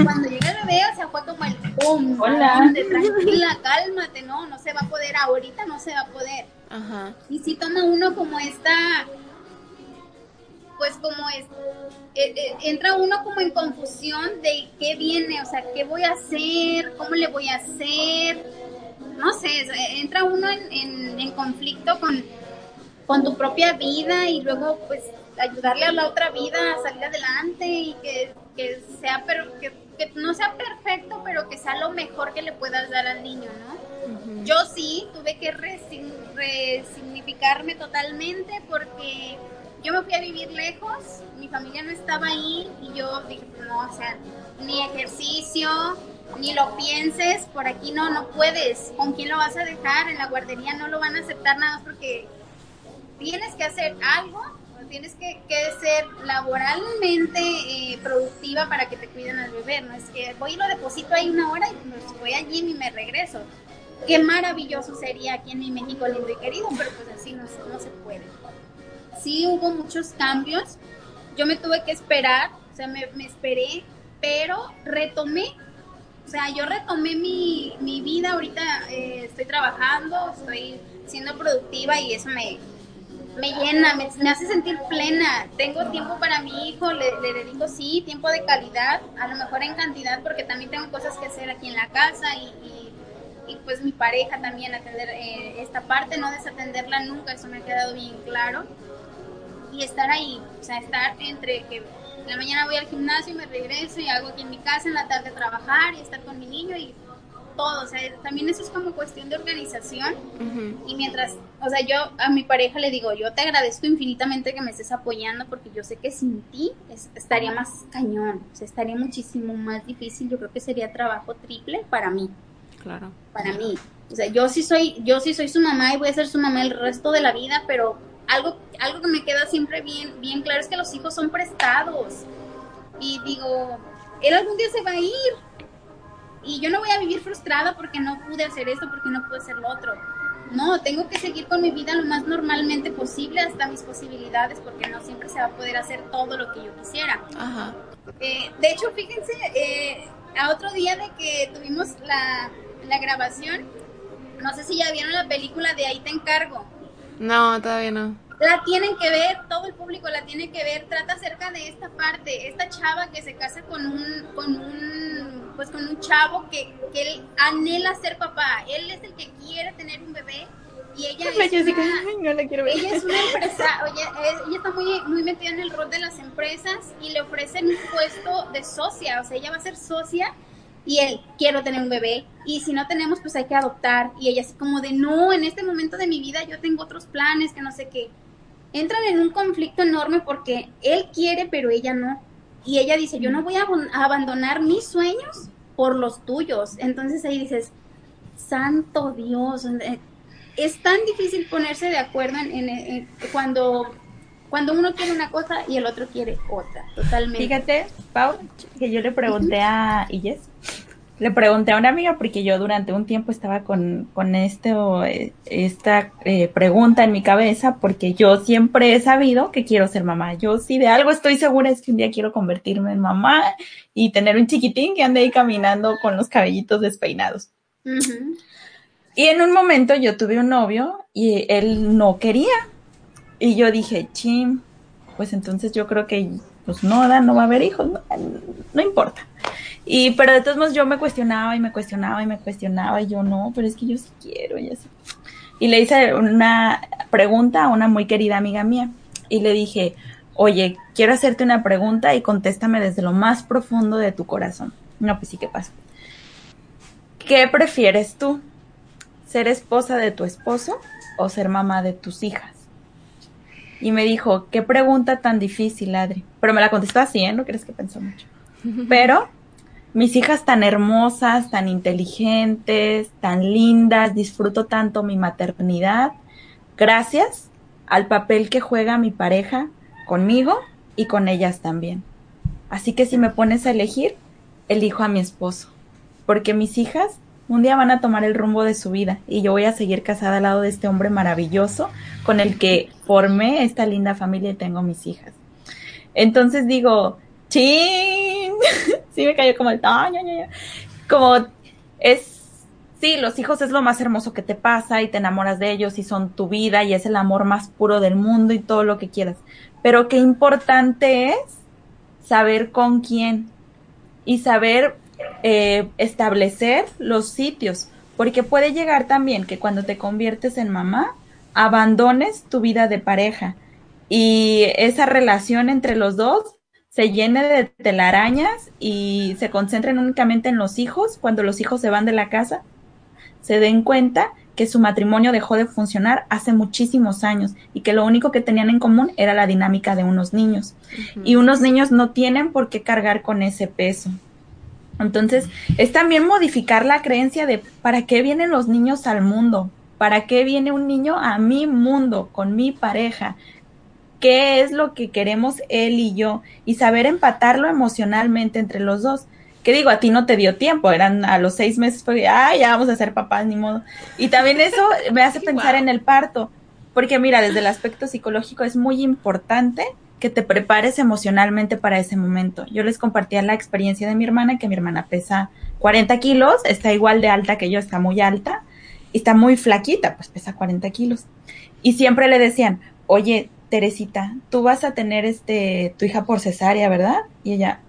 cuando llegué el bebé, o sea, fue como el boom. Hola. tranquila, cálmate, no, no se va a poder, ahorita no se va a poder. Ajá. Y si toma uno como esta, pues como es, eh, eh, entra uno como en confusión de qué viene, o sea, qué voy a hacer, cómo le voy a hacer, no sé, entra uno en, en, conflicto con, con tu propia vida y luego pues ayudarle a la otra vida a salir adelante y que que sea que, que, no sea perfecto, pero que sea lo mejor que le puedas dar al niño, ¿no? Yo sí tuve que resign- resignificarme totalmente porque yo me fui a vivir lejos, mi familia no estaba ahí y yo dije, no, o sea, ni ejercicio, ni lo pienses, por aquí no, no puedes. ¿Con quién lo vas a dejar? En la guardería no lo van a aceptar nada más porque tienes que hacer algo, tienes que, ser laboralmente eh, productiva para que te cuiden al bebé. No es que voy y lo deposito ahí una hora y pues voy allí y me regreso. Qué maravilloso sería aquí en mi México lindo y querido, pero pues así no, no se puede. Sí hubo muchos cambios, yo me tuve que esperar, o sea, me, esperé, pero retomé o sea, yo retomé mi, mi vida, ahorita eh, estoy trabajando, estoy siendo productiva y eso me, me llena, me, hace sentir plena. Tengo tiempo para mi hijo, le, dedico, sí, tiempo de calidad, a lo mejor en cantidad, porque también tengo cosas que hacer aquí en la casa y, y, y, pues mi pareja también atender eh, esta parte, no desatenderla nunca, eso me ha quedado bien claro. Y estar ahí, o sea, estar entre que en la mañana voy al gimnasio y me regreso y hago aquí en mi casa, en la tarde trabajar y estar con mi niño y todo, o sea, también eso es como cuestión de organización y mientras, o sea, yo a mi pareja le digo, yo te agradezco infinitamente que me estés apoyando porque yo sé que sin ti es- estaría más cañón, o sea, estaría muchísimo más difícil, yo creo que sería trabajo triple para mí, Claro. para mí. O sea, yo sí soy, yo sí soy su mamá y voy a ser su mamá el resto de la vida, pero algo, algo que me queda siempre bien, bien claro es que los hijos son prestados. Y digo, él algún día se va a ir. Y yo no voy a vivir frustrada porque no pude hacer esto, porque no pude hacer lo otro. No, tengo que seguir con mi vida lo más normalmente posible hasta mis posibilidades, porque no siempre se va a poder hacer todo lo que yo quisiera. Ajá. Eh, de hecho, fíjense, eh, a otro día de que tuvimos la, la grabación, no sé si ya vieron la película de Ahí te encargo. No, todavía no. La tienen que ver, todo el público la tiene que ver. Trata acerca de esta parte, esta chava que se casa con un, con un, pues con un chavo que, que él anhela ser papá. Él es el que quiere tener un bebé y ella es que, una- no la quiero ver. ella es una empresa, es- ella está muy, muy metida en el rol de las empresas y le ofrecen un puesto de socia, o sea, ella va a ser socia y él, quiero tener un bebé y si no tenemos, pues hay que adoptar. Y ella así como de, no, en este momento de mi vida yo tengo otros planes, que no sé qué. Entran en un conflicto enorme porque él quiere, pero ella no. Y ella dice, yo no voy a abandonar mis sueños por los tuyos. Entonces ahí dices, santo Dios, eh, es tan difícil ponerse de acuerdo en- cuando, cuando uno quiere una cosa y el otro quiere otra, totalmente. Fíjate, Pau, que yo le pregunté a Illes, le pregunté a una amiga porque yo durante un tiempo estaba con, con esto, eh, esta eh, pregunta en mi cabeza porque yo siempre he sabido que quiero ser mamá. Yo si de algo estoy segura es que un día quiero convertirme en mamá y tener un chiquitín que ande ahí caminando con los cabellitos despeinados. Y en un momento yo tuve un novio y él no quería. Y yo dije, chim, pues entonces yo creo que pues no, no va a haber hijos, no, no importa. Y pero de todos modos yo me cuestionaba y me cuestionaba y me cuestionaba y yo no, pero es que yo sí quiero y así. Y le hice una pregunta a una muy querida amiga mía y le dije, oye, quiero hacerte una pregunta y contéstame desde lo más profundo de tu corazón. No, pues sí, ¿qué pasa? ¿Qué prefieres tú? ¿Ser esposa de tu esposo o ser mamá de tus hijas? Y me dijo, qué pregunta tan difícil, Adri. Pero me la contestó así, ¿eh? No crees que pensó mucho. Pero mis hijas tan hermosas, tan inteligentes, tan lindas, disfruto tanto mi maternidad, gracias al papel que juega mi pareja conmigo y con ellas también. Así que si me pones a elegir, elijo a mi esposo, porque mis hijas un día van a tomar el rumbo de su vida y yo voy a seguir casada al lado de este hombre maravilloso con el que formé esta linda familia y tengo mis hijas. Entonces digo, chin, sí me cayó como el taño, como es, sí, los hijos es lo más hermoso que te pasa y te enamoras de ellos y son tu vida y es el amor más puro del mundo y todo lo que quieras. Pero qué importante es saber con quién y saber eh, establecer los sitios, porque puede llegar también que cuando te conviertes en mamá, abandones tu vida de pareja y esa relación entre los dos se llene de telarañas y se concentren únicamente en los hijos cuando los hijos se van de la casa, se den cuenta que su matrimonio dejó de funcionar hace muchísimos años y que lo único que tenían en común era la dinámica de unos niños. Y unos niños no tienen por qué cargar con ese peso. Entonces, es también modificar la creencia de ¿para qué vienen los niños al mundo? ¿Para qué viene un niño a mi mundo con mi pareja? ¿Qué es lo que queremos él y yo? Y saber empatarlo emocionalmente entre los dos. Que digo, a ti no te dio tiempo, eran a los seis meses, fue, ah, ya vamos a ser papás, ni modo. Y también eso me hace pensar en el parto, porque mira, desde el aspecto psicológico es muy importante que te prepares emocionalmente para ese momento. Yo les compartía la experiencia de mi hermana, que mi hermana pesa 40 kilos, está igual de alta que yo, está muy alta, y está muy flaquita, pues pesa 40 kilos. Y siempre le decían, oye, Teresita, tú vas a tener este, tu hija por cesárea, ¿verdad? Y ella,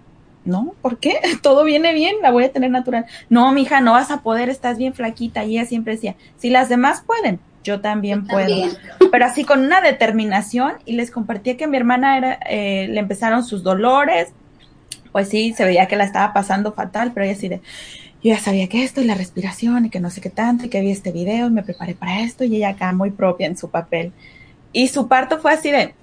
no, ¿por qué? Todo viene bien, la voy a tener natural. No, mi hija, no vas a poder, estás bien flaquita. Y ella siempre decía, si las demás pueden, yo también puedo. Pero así con una determinación y les compartía que mi hermana era, eh, le empezaron sus dolores, pues sí, se veía que la estaba pasando fatal, pero ella así de, yo ya sabía que esto y la respiración y que no sé qué tanto y que vi este video y me preparé para esto y ella acá muy propia en su papel. Y su parto fue así de,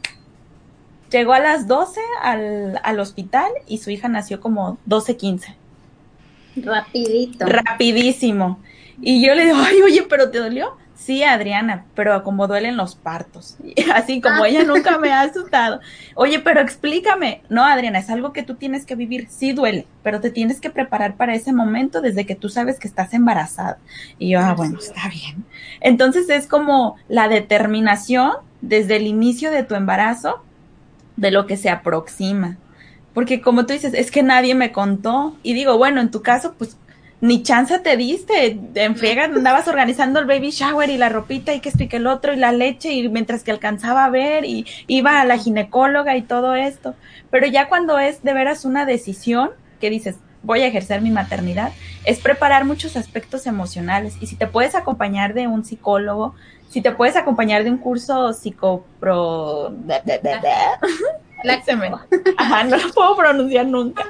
llegó a las 12 al, al hospital y su hija nació como 12.15. Rapidito. Rapidísimo. Y yo le digo, ay, oye, pero ¿te dolió? Sí, Adriana, pero como duelen los partos. Así como ella nunca me ha asustado. Oye, pero explícame. No, Adriana, es algo que tú tienes que vivir. Sí duele, pero te tienes que preparar para ese momento desde que tú sabes que estás embarazada. Y yo, ah, bueno, está bien. Entonces es como la determinación desde el inicio de tu embarazo de lo que se aproxima. Porque como tú dices, es que nadie me contó. Y digo, bueno, en tu caso, pues ni chance te diste, en friega andabas organizando el baby shower y la ropita y que esto y que el otro y la leche y mientras que alcanzaba a ver y iba a la ginecóloga y todo esto. Pero ya cuando es de veras una decisión que dices, voy a ejercer mi maternidad, es preparar muchos aspectos emocionales. Y si te puedes acompañar de un psicólogo, si te puedes acompañar de un curso psicopro... Ajá, no lo puedo pronunciar nunca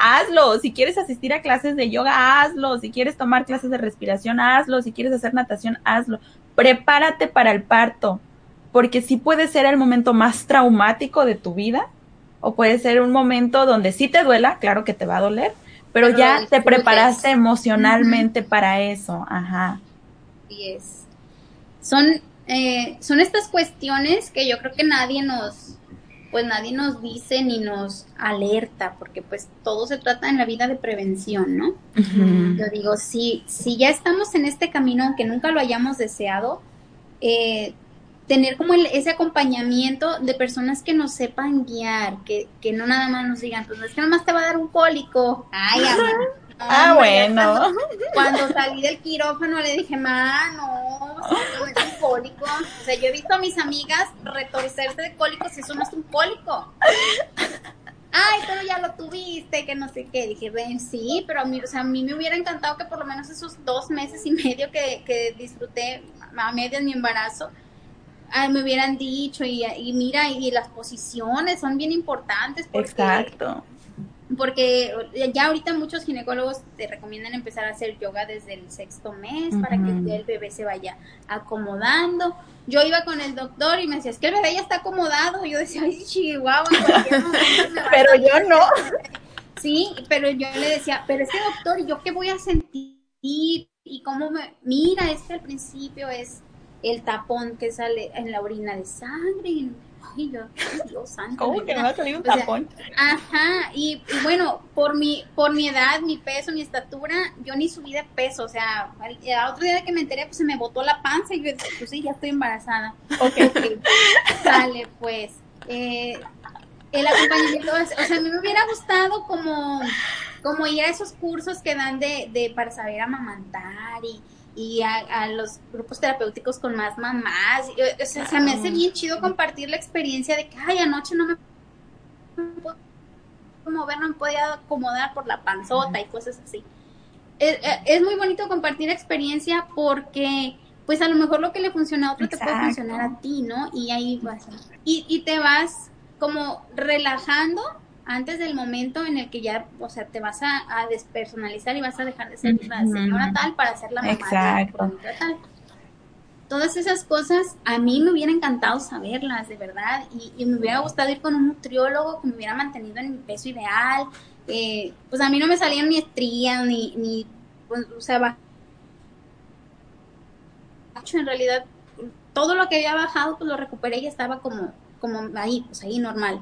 hazlo. Si quieres asistir a clases de yoga, hazlo. Si quieres tomar clases de respiración, hazlo. Si quieres hacer natación, hazlo. Prepárate para el parto, porque sí puede ser el momento más traumático de tu vida o puede ser un momento donde sí te duela, claro que te va a doler, pero, ya te preparaste emocionalmente para eso. Ajá. Y es. Son, eh, son estas cuestiones que yo creo que nadie nos, pues nadie nos dice ni nos alerta, porque pues todo se trata en la vida de prevención, ¿no? Yo digo, si, si ya estamos en este camino, aunque nunca lo hayamos deseado, eh, tener como ese acompañamiento de personas que nos sepan guiar, que, que no nada más nos digan, pues es que nada más te va a dar un cólico. Ay, amor. Ah, bueno. Cuando, salí del quirófano le dije, ma, no, no es un cólico. O sea, yo he visto a mis amigas retorcerse de cólicos y eso no es un cólico. Ay, pero ya lo tuviste, que no sé qué. Dije, ven, sí, pero a mí, o sea, a mí me hubiera encantado que por lo menos esos dos meses y medio que, que disfruté a medias mi embarazo, me hubieran dicho y, mira, y las posiciones son bien importantes. Exacto. Porque ya ahorita muchos ginecólogos te recomiendan empezar a hacer yoga desde el sexto mes para que el bebé se vaya acomodando. Yo iba con el doctor y me decía, es que el bebé ya está acomodado. Yo decía, ay, chihuahua, pero yo no. Sí, pero yo le decía, pero ese doctor, ¿yo qué voy a sentir? Y cómo me... Mira, es que al principio es el tapón que sale en la orina de sangre. Ay, yo, Dios santo. ¿Cómo que me va a salir un tapón? ajá, y, bueno, por mi, por mi edad, mi peso, mi estatura, yo ni subí de peso, o sea, al, otro día que me enteré, pues se me botó la panza y yo dije, pues sí, ya estoy embarazada. Ok, okay. Sale, pues. Eh, el acompañamiento, o sea, a mí me hubiera gustado como, como ir a esos cursos que dan de, de para saber amamantar y y a, los grupos terapéuticos con más mamás. O sea, se me hace bien chido compartir la experiencia de que, ay, anoche no me puedo mover, no me podía acomodar por la panzota y cosas así. Es, es, muy bonito compartir experiencia porque, pues a lo mejor lo que le funciona a otro te puede funcionar a ti, ¿no? Y ahí vas. Y, y te vas como relajando antes del momento en el que ya, o sea, te vas a, a despersonalizar y vas a dejar de ser la señora tal para ser la mamá Exacto. de la tal. Todas esas cosas a mí me hubiera encantado saberlas, de verdad, y, y me hubiera gustado ir con un nutriólogo que me hubiera mantenido en mi peso ideal. Eh, pues a mí no me salían ni estrías, ni, ni pues, o sea, ba- en realidad todo lo que había bajado pues lo recuperé y estaba como, como ahí, pues ahí normal.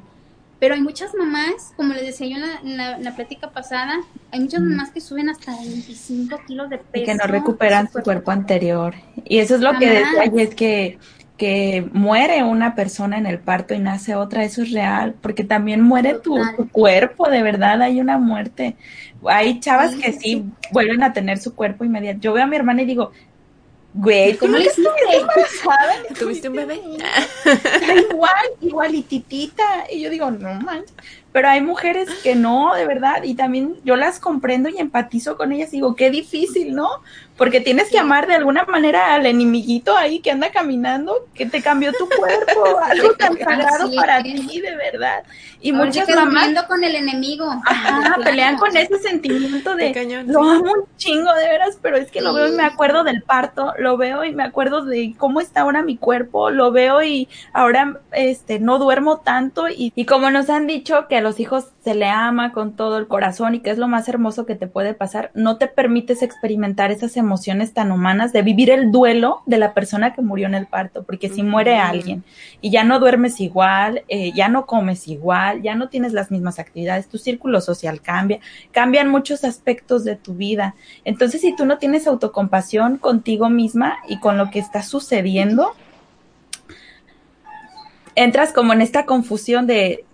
Pero hay muchas mamás, como les decía yo en la, en la, en la plática pasada, hay muchas mamás que suben hasta 25 kilos de peso. y que no recuperan su cuerpo anterior. Y eso es lo que decía, y es que, que muere una persona en el parto y nace otra, eso es real, porque también muere tu, cuerpo, de verdad, hay una muerte. Hay chavas Sí, que sí, sí, vuelven a tener su cuerpo inmediato. Yo veo a mi hermana y digo, güey, ¿Cómo ¿cómo le embarazada? ¿Tuviste un bebé? igual, igualititita. Y yo digo, no manches. Pero hay mujeres que no, de verdad, y también yo las comprendo y empatizo con ellas. Digo, qué difícil, ¿no? Porque tienes que amar de alguna manera al enemiguito ahí que anda caminando, que te cambió tu cuerpo, algo tan sagrado para ti, de verdad. Y Ahora muchas mamás con el enemigo. Ajá, Claro. pelean con ese sentimiento de lo sí. amo un chingo de veras, pero es que lo veo y me acuerdo del parto, lo veo y me acuerdo de cómo está ahora mi cuerpo, lo veo y ahora este no duermo tanto y, y como nos han dicho que a los hijos se le ama con todo el corazón y que es lo más hermoso que te puede pasar, no te permites experimentar esas emociones tan humanas de vivir el duelo de la persona que murió en el parto, porque si muere alguien y ya no duermes igual, eh, ya no comes igual, ya no tienes las mismas actividades, tu círculo social cambia, cambian muchos aspectos de tu vida. Entonces, si tú no tienes autocompasión contigo misma y con lo que está sucediendo, entras como en esta confusión de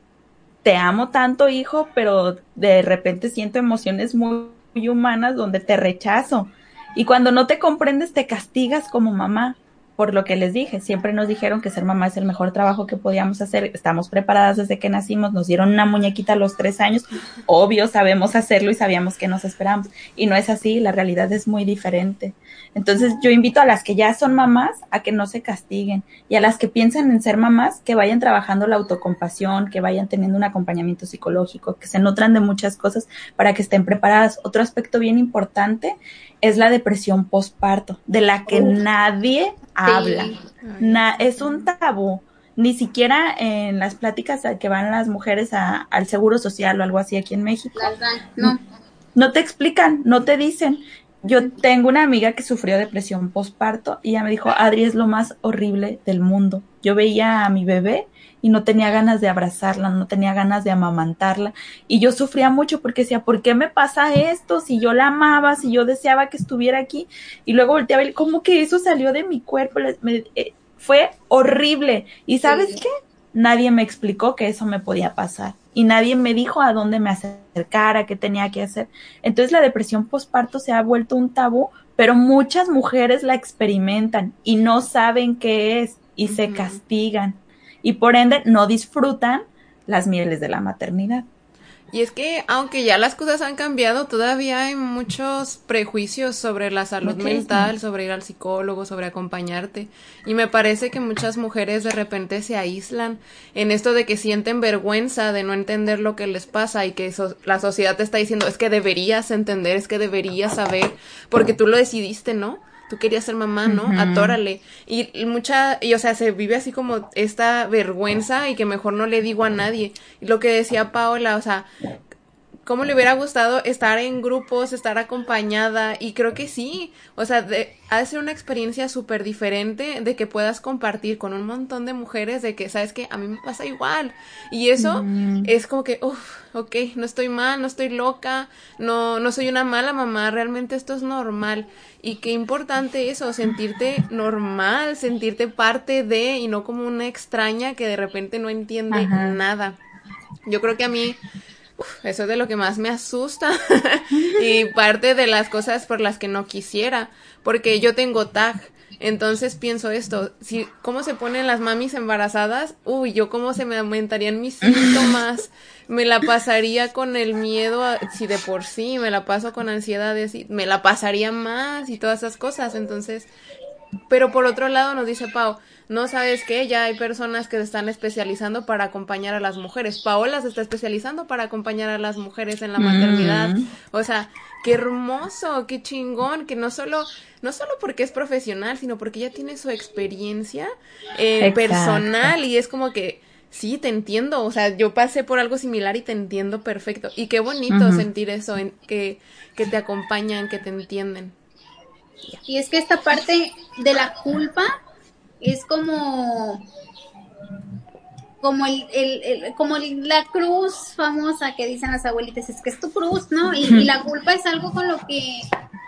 te amo tanto, hijo, pero de repente siento emociones muy, muy humanas donde te rechazo. Y cuando no te comprendes, te castigas como mamá por lo que les dije, siempre nos dijeron que ser mamá es el mejor trabajo que podíamos hacer, estamos preparadas desde que nacimos, nos dieron una muñequita a los tres años, obvio sabemos hacerlo y sabíamos que nos esperamos, y no es así, la realidad es muy diferente. Entonces yo invito a las que ya son mamás a que no se castiguen y a las que piensan en ser mamás que vayan trabajando la autocompasión, que vayan teniendo un acompañamiento psicológico, que se nutran de muchas cosas para que estén preparadas. Otro aspecto bien importante es la depresión postparto, de la que nadie habla. Na- es un tabú. Ni siquiera en las pláticas a que van las mujeres a- al seguro social o algo así aquí en México. Las dan, no. No te explican, no te dicen. Yo tengo una amiga que sufrió depresión postparto y ella me dijo, Adri es lo más horrible del mundo. Yo veía a mi bebé y no tenía ganas de abrazarla, no tenía ganas de amamantarla. Y yo sufría mucho porque decía, ¿por qué me pasa esto? Si yo la amaba, si yo deseaba que estuviera aquí. Y luego volteaba y ¿cómo que eso salió de mi cuerpo? Me- eh, fue horrible. ¿Y sabes Sí. qué? Nadie me explicó que eso me podía pasar. Y nadie me dijo a dónde me acercara, qué tenía que hacer. Entonces la depresión postparto se ha vuelto un tabú, pero muchas mujeres la experimentan y no saben qué es y se castigan y por ende no disfrutan las mieles de la maternidad. Y es que, aunque ya las cosas han cambiado, todavía hay muchos prejuicios sobre la salud mental, sobre ir al psicólogo, sobre acompañarte. Y me parece que muchas mujeres de repente se aíslan en esto de que sienten vergüenza de no entender lo que les pasa y que so- la sociedad te está diciendo, es que deberías entender, es que deberías saber, porque tú lo decidiste, ¿no? Tú querías ser mamá, ¿no? Atórale. Y, y mucha, y o sea, se vive así como esta vergüenza y que mejor no le digo a nadie. Y lo que decía Paola, o sea, cómo le hubiera gustado estar en grupos, estar acompañada y creo que sí, o sea, de, ha de ser una experiencia súper diferente de que puedas compartir con un montón de mujeres de que, sabes que a mí me pasa igual y eso Mm. es como que, uff, ok, no estoy mal, no estoy loca, no, no soy una mala mamá, realmente esto es normal y qué importante eso, sentirte normal, sentirte parte de y no como una extraña que de repente no entiende Ajá. nada. Yo creo que a mí Eso es de lo que más me asusta. Y parte de las cosas por las que no quisiera, porque yo tengo TAG, entonces pienso esto, si cómo se ponen las mamis embarazadas, uy, yo cómo se me aumentarían mis síntomas, me la pasaría con el miedo, si de por sí me la paso con ansiedades, y me la pasaría más y todas esas cosas, entonces Pero por otro lado nos dice Pau, no sabes qué, ya hay personas que se están especializando para acompañar a las mujeres. Paola se está especializando para acompañar a las mujeres en la maternidad. Mm. O sea, qué hermoso, qué chingón, que no solo, no solo porque es profesional, sino porque ya tiene su experiencia eh, personal y es como que sí, te entiendo. O sea, yo pasé por algo similar y te entiendo perfecto. Y qué bonito sentir eso, en, que, que te acompañan, que te entienden. Y es que esta parte de la culpa es como como el, el- el- como la cruz famosa que dicen las abuelitas, es que es tu cruz, ¿no? Y, y la culpa es algo con lo que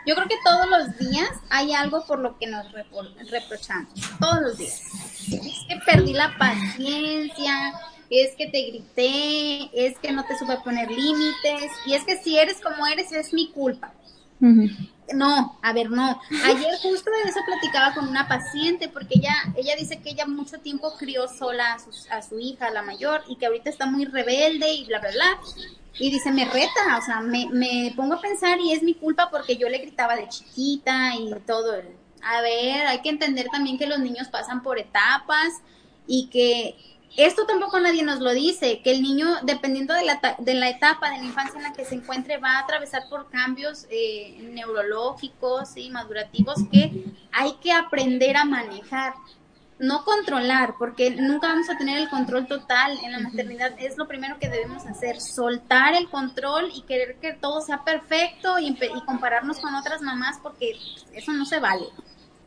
yo creo que todos los días hay algo por lo que nos repro- reprochamos, todos los días. Es que perdí la paciencia, es que te grité, es que no te supe poner límites, y es que si eres como eres es mi culpa. Ujú. No, a ver, no. Ayer justo de eso platicaba con una paciente porque ella, ella dice que ella mucho tiempo crió sola a, sus- a su hija, la mayor, y que ahorita está muy rebelde y bla, bla, bla. Y dice, me reta, o sea, me, me pongo a pensar y es mi culpa porque yo le gritaba de chiquita y todo. A ver, hay que entender también que los niños pasan por etapas y que esto tampoco nadie nos lo dice, que el niño, dependiendo de la, de la etapa de la infancia en la que se encuentre, va a atravesar por cambios eh, neurológicos y madurativos que hay que aprender a manejar. No controlar, porque nunca vamos a tener el control total en la maternidad. Es lo primero que debemos hacer, soltar el control y querer que todo sea perfecto y, y compararnos con otras mamás, porque eso no se vale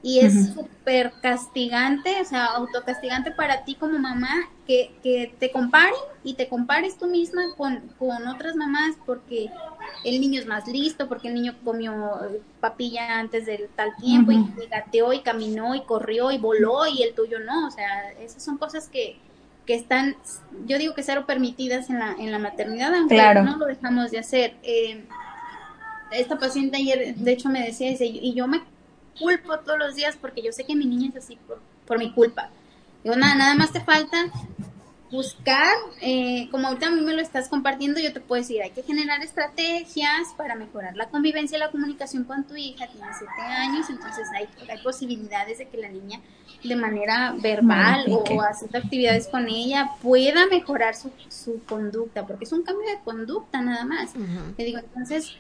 y es súper castigante, o sea, autocastigante para ti como mamá que, que te comparen y te compares tú misma con, con otras mamás porque el niño es más listo, porque el niño comió papilla antes del tal tiempo y, y gateó y caminó y corrió y voló y el tuyo no, o sea, esas son cosas que, que están, yo digo que cero permitidas en la, en la maternidad, aunque Claro. no lo dejamos de hacer. Eh, esta paciente ayer, de hecho, me decía, dice, y yo me culpo todos los días porque yo sé que mi niña es así por, por mi culpa. Digo, nada, nada más te falta buscar, eh, como ahorita a mí me lo estás compartiendo, yo te puedo decir, hay que generar estrategias para mejorar la convivencia y la comunicación con tu hija, tiene siete años, entonces hay, hay posibilidades de que la niña de manera verbal o, haciendo actividades con ella pueda mejorar su, su conducta, porque es un cambio de conducta nada más. Le digo, entonces,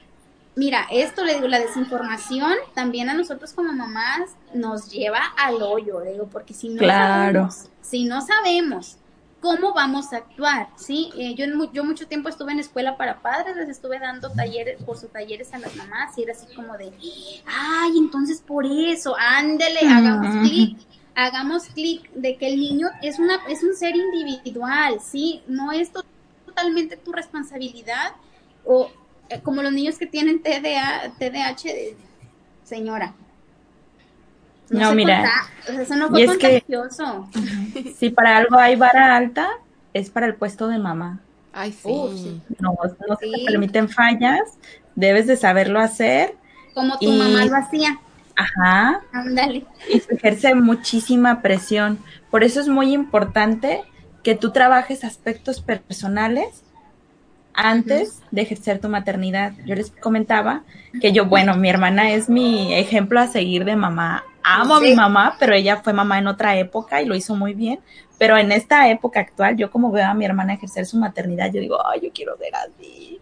mira, esto le digo, la desinformación también a nosotros como mamás nos lleva al hoyo, le digo, porque si no Claro. sabemos, si no sabemos cómo vamos a actuar, ¿sí? Eh, yo, yo mucho tiempo estuve en escuela para padres, les estuve dando talleres, por sus talleres a las mamás, y era así como de, ay, entonces por eso, ándele, hagamos clic, hagamos clic de que el niño es una, es un ser individual, ¿sí? No es to- totalmente tu responsabilidad, o como los niños que tienen TDA, TDAH, señora. No, se mira, conta- o sea, eso no fue y es que- contagioso. Si para algo hay vara alta, es para el puesto de mamá. Ay, sí. Uf, sí. No, no se te permiten fallas, debes de saberlo hacer. Como tu Y- mamá lo hacía. Ajá, Ándale. y se ejerce muchísima presión. Por eso es muy importante que tú trabajes aspectos personales antes de ejercer tu maternidad. Yo les comentaba que yo, bueno, mi hermana es mi ejemplo a seguir de mamá. Amo a mi mamá, pero ella fue mamá en otra época y lo hizo muy bien. Pero en esta época actual, yo como veo a mi hermana ejercer su maternidad, yo digo, ay, yo quiero ser así.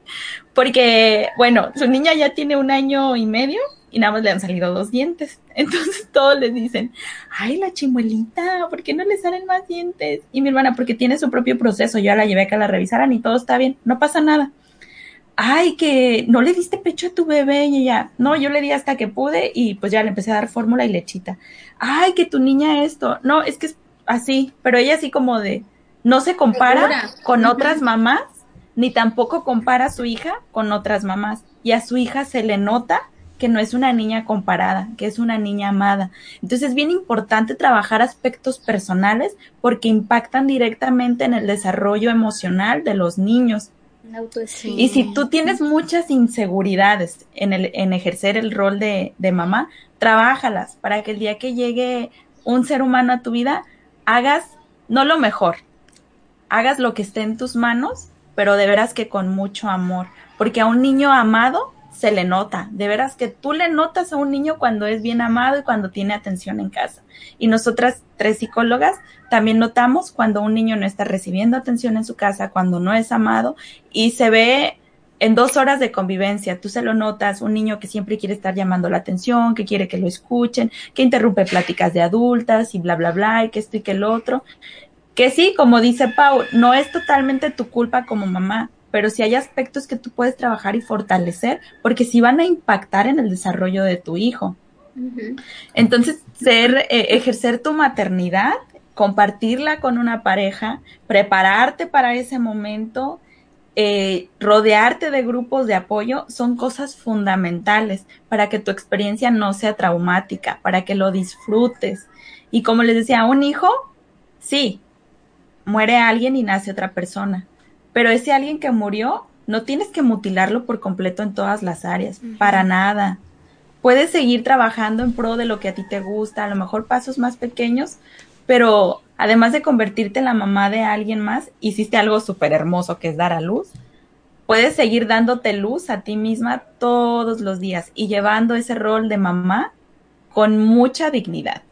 Porque, bueno, su niña ya tiene un año y medio y nada más le han salido dos dientes. Entonces todos les dicen, ay, la chimuelita, ¿por qué no le salen más dientes? Y mi hermana, porque tiene su propio proceso, yo ya la llevé a que la revisaran y todo está bien, no pasa nada. Ay, que no le diste pecho a tu bebé y ella, no, yo le di hasta que pude y pues ya le empecé a dar fórmula y lechita. Ay, que tu niña esto, no, es que es así, pero ella así como de, no se compara Segura. con otras mamás, ni tampoco compara a su hija con otras mamás. Y a su hija se le nota que no es una niña comparada, que es una niña amada. Entonces es bien importante trabajar aspectos personales porque impactan directamente en el desarrollo emocional de los niños. Y si tú tienes muchas inseguridades en, el, en ejercer el rol de, de mamá, trabájalas para que el día que llegue un ser humano a tu vida, hagas no lo mejor, hagas lo que esté en tus manos, pero de veras que con mucho amor, porque a un niño amado se le nota. De veras que tú le notas a un niño cuando es bien amado y cuando tiene atención en casa. Y nosotras, tres psicólogas, también notamos cuando un niño no está recibiendo atención en su casa, cuando no es amado y se ve en dos horas de convivencia, tú se lo notas, un niño que siempre quiere estar llamando la atención, que quiere que lo escuchen, que interrumpe pláticas de adultas y bla, bla, bla, y que esto y que el otro. Que sí, como dice Pau, no es totalmente tu culpa como mamá, pero sí hay aspectos que tú puedes trabajar y fortalecer, porque sí van a impactar en el desarrollo de tu hijo. Entonces, ser, eh, ejercer tu maternidad, compartirla con una pareja, prepararte para ese momento, eh, rodearte de grupos de apoyo son cosas fundamentales para que tu experiencia no sea traumática, para que lo disfrutes. Y como les decía, un hijo, sí, muere alguien y nace otra persona, pero ese alguien que murió, no tienes que mutilarlo por completo en todas las áreas, para nada. Puedes seguir trabajando en pro de lo que a ti te gusta, a lo mejor pasos más pequeños, pero además de convertirte en la mamá de alguien más, hiciste algo súper hermoso que es dar a luz. Puedes seguir dándote luz a ti misma todos los días y llevando ese rol de mamá con mucha dignidad.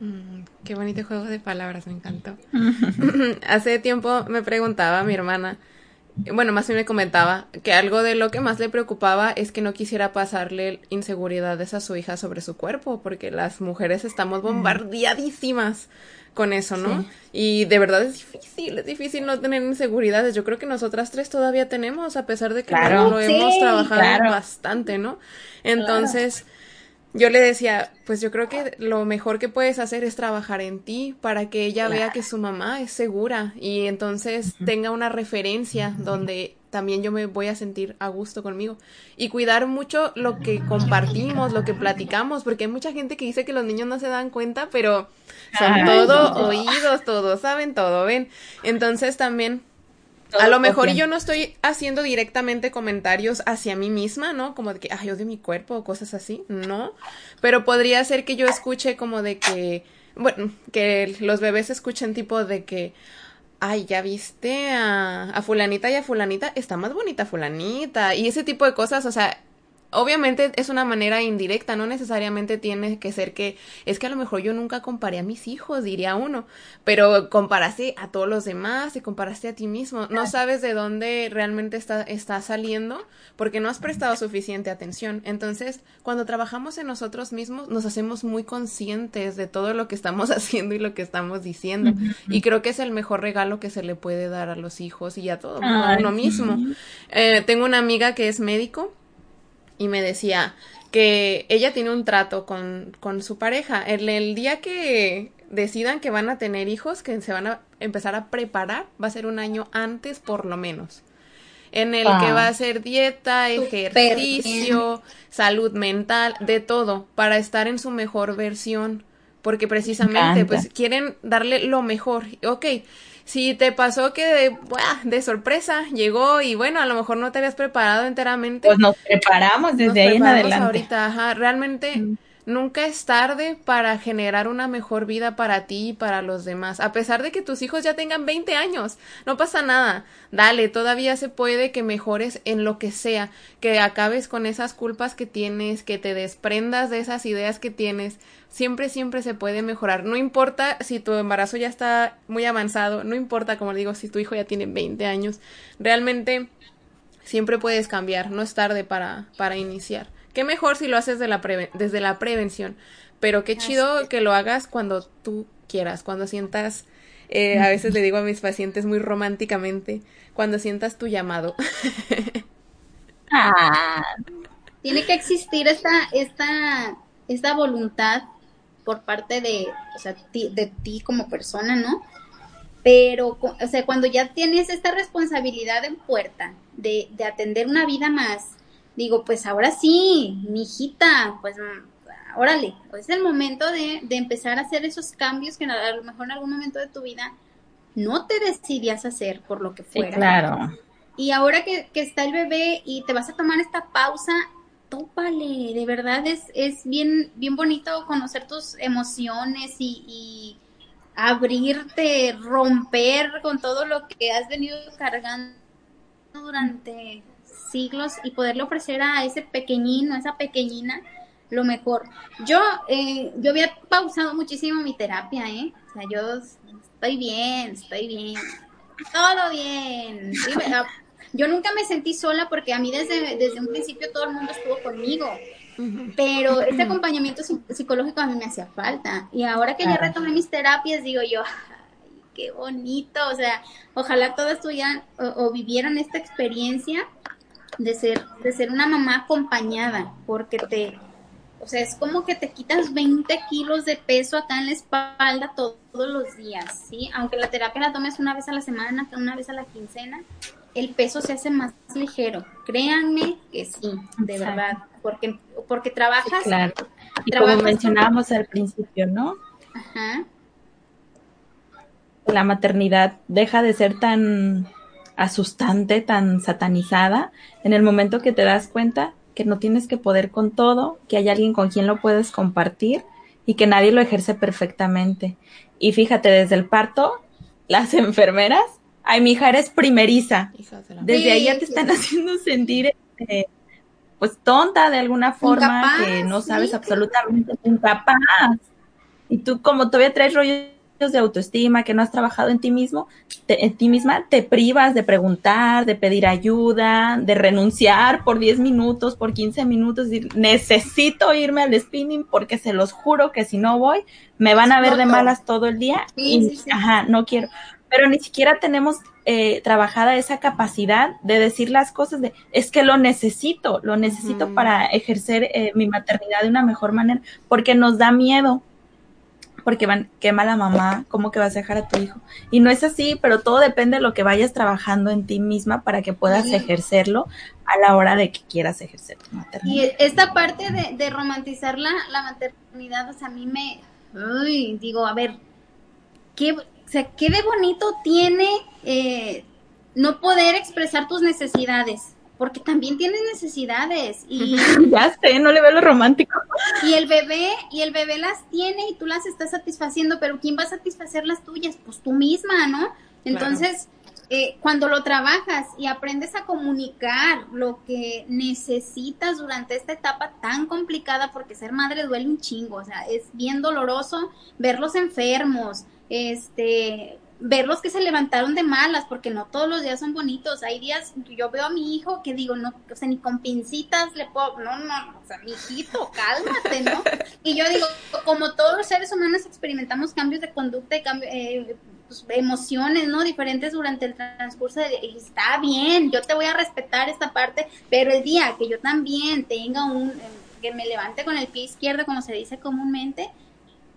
Mm, qué bonito juego de palabras, me encantó. Hace tiempo me preguntaba mi hermana, bueno, más bien me comentaba que algo de lo que más le preocupaba es que no quisiera pasarle inseguridades a su hija sobre su cuerpo, porque las mujeres estamos bombardeadísimas con eso, ¿no? Y de verdad es difícil, es difícil no tener inseguridades. Yo creo que nosotras tres todavía tenemos, a pesar de que lo hemos trabajado bastante, ¿no? Entonces, yo le decía, pues yo creo que lo mejor que puedes hacer es trabajar en ti para que ella vea que su mamá es segura y entonces tenga una referencia donde también yo me voy a sentir a gusto conmigo. Y cuidar mucho lo que compartimos, lo que platicamos, porque hay mucha gente que dice que los niños no se dan cuenta, pero son todo oídos, todos saben todo, ven. Entonces también a lo mejor yo no estoy haciendo directamente comentarios hacia mí misma, ¿no? Como de que, ay, odio mi cuerpo o cosas así, no. Pero podría ser que yo escuche como de que, bueno, que los bebés escuchen tipo de que, ay, ya viste a, a fulanita y a fulanita, está más bonita fulanita. Y ese tipo de cosas, o sea, obviamente es una manera indirecta, no necesariamente tiene que ser que es que a lo mejor yo nunca comparé a mis hijos, diría uno, pero comparaste a todos los demás y comparaste a ti mismo, no sabes de dónde realmente está, está saliendo porque no has prestado suficiente atención. Entonces, cuando trabajamos en nosotros mismos, nos hacemos muy conscientes de todo lo que estamos haciendo y lo que estamos diciendo. Y creo que es el mejor regalo que se le puede dar a los hijos y a todo a uno mismo. Eh, tengo una amiga que es médico y me decía que ella tiene un trato con, con su pareja. El, el día que decidan que van a tener hijos, que se van a empezar a preparar, va a ser un año antes por lo menos. En el que va a hacer dieta, ejercicio, salud mental, de todo, para estar en su mejor versión. Porque precisamente, pues, quieren darle lo mejor. Ok, si te pasó que de, de, sorpresa llegó y bueno, a lo mejor no te habías preparado enteramente. Pues nos preparamos desde ahí en adelante. Ahorita, ajá, realmente nunca es tarde para generar una mejor vida para ti y para los demás. A pesar de que tus hijos ya tengan 20 años, no pasa nada. Dale, todavía se puede que mejores en lo que sea, que acabes con esas culpas que tienes, que te desprendas de esas ideas que tienes siempre, siempre se puede mejorar. No importa si tu embarazo ya está muy avanzado, no importa, como digo, si tu hijo ya tiene 20 años, realmente siempre puedes cambiar, no es tarde para, para iniciar. Qué mejor si lo haces de la desde la prevención, pero qué chido que lo hagas cuando tú quieras, cuando sientas, eh, a veces le digo a mis pacientes muy románticamente, cuando sientas tu llamado. ah. Tiene que existir esta, esta, esta voluntad por parte de, o sea, de ti como persona, ¿no? Pero, o sea, cuando ya tienes esta responsabilidad en puerta de, de atender una vida más, digo, pues ahora sí, mi hijita, pues mm, órale, es el momento de, de, empezar a hacer esos cambios que a lo mejor en algún momento de tu vida no te decidías hacer por lo que fuera. claro. Y ahora que, que, está el bebé y te vas a tomar esta pausa, tópale, de verdad es, es bien, bien bonito conocer tus emociones y, abrirte, romper con todo lo que has venido cargando durante siglos y poderle ofrecer a ese pequeñino, a esa pequeñina, lo mejor. Yo, eh, yo había pausado muchísimo mi terapia, ¿eh? O sea, yo estoy bien, estoy bien, todo bien. Sí, yo nunca me sentí sola porque a mí desde, desde un principio todo el mundo estuvo conmigo. Pero este acompañamiento psicológico a mí me hacía falta. Y ahora que ya retomé mis terapias, digo yo, ay, qué bonito. O sea, ojalá todas tuvieran o, vivieran esta experiencia de ser, de ser una mamá acompañada, porque te, o sea, es como que te quitas 20 kilos de peso acá en la espalda todos los días, ¿sí? Aunque la terapia la tomes una vez a la semana, una vez a la quincena, el peso se hace más ligero. Créanme que sí, de verdad, porque porque trabajas. claro. Y como mencionábamos al principio, ¿no? Ajá. La maternidad deja de ser tan asustante, tan satanizada, en el momento que te das cuenta que no tienes que poder con todo, que hay alguien con quien lo puedes compartir y que nadie lo ejerce perfectamente. Y fíjate, desde el parto, las enfermeras Ay, mi hija eres primeriza. Desde ahí ya te están haciendo sentir eh, pues tonta de alguna forma, que no sabes absolutamente incapaz. Y tú como todavía traes rollos de autoestima, que no has trabajado en ti mismo, en ti misma, te privas de preguntar, de pedir ayuda, de renunciar por 10 minutos, por 15 minutos, necesito irme al spinning porque se los juro que si no voy, me van a ver de malas todo el día y, ajá, no quiero pero ni siquiera tenemos eh, trabajada esa capacidad de decir las cosas de, es que lo necesito, lo necesito para ejercer eh, mi maternidad de una mejor manera, porque nos da miedo, porque van, qué mala mamá, cómo que vas a dejar a tu hijo. Y no es así, pero todo depende de lo que vayas trabajando en ti misma para que puedas ejercerlo a la hora de que quieras ejercer tu maternidad. Y esta parte de, de romantizar la, la maternidad, o sea, a mí me, uy, digo, a ver, ¿qué, o sea, qué de bonito tiene eh, no poder expresar tus necesidades, porque también tienes necesidades y ya sé, no le veo lo romántico. Y el bebé y el bebé las tiene y tú las estás satisfaciendo, pero quién va a satisfacer las tuyas? Pues tú misma, ¿no? Entonces, eh, cuando lo trabajas y aprendes a comunicar lo que necesitas durante esta etapa tan complicada, porque ser madre duele un chingo, o sea, es bien doloroso verlos enfermos, este, verlos que se levantaron de malas, porque no todos los días son bonitos. Hay días, yo veo a mi hijo que digo, no, o sea, ni con pincitas le puedo, no, no, o sea, mi hijito, cálmate, ¿no? Y yo digo, como todos los seres humanos experimentamos cambios de conducta y eh, pues, emociones, ¿no? Diferentes durante el transcurso de, está bien, yo te voy a respetar esta parte, pero el día que yo también tenga un, eh, que me levante con el pie izquierdo, como se dice comúnmente,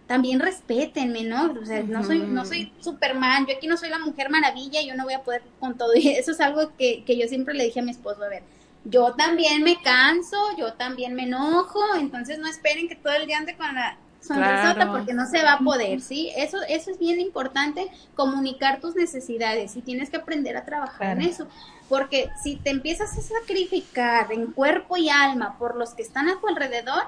también respétenme, ¿no? O sea, no soy, no soy Superman, yo aquí no soy la mujer maravilla, yo no voy a poder con todo. Y eso es algo que, que yo siempre le dije a mi esposo, a ver, yo también me canso, yo también me enojo, entonces no esperen que todo el día ande con la sonrisota porque no se va a poder, ¿sí? Eso, eso es bien importante, comunicar tus necesidades y tienes que aprender a trabajar en eso, porque si te empiezas a sacrificar en cuerpo y alma por los que están a tu alrededor,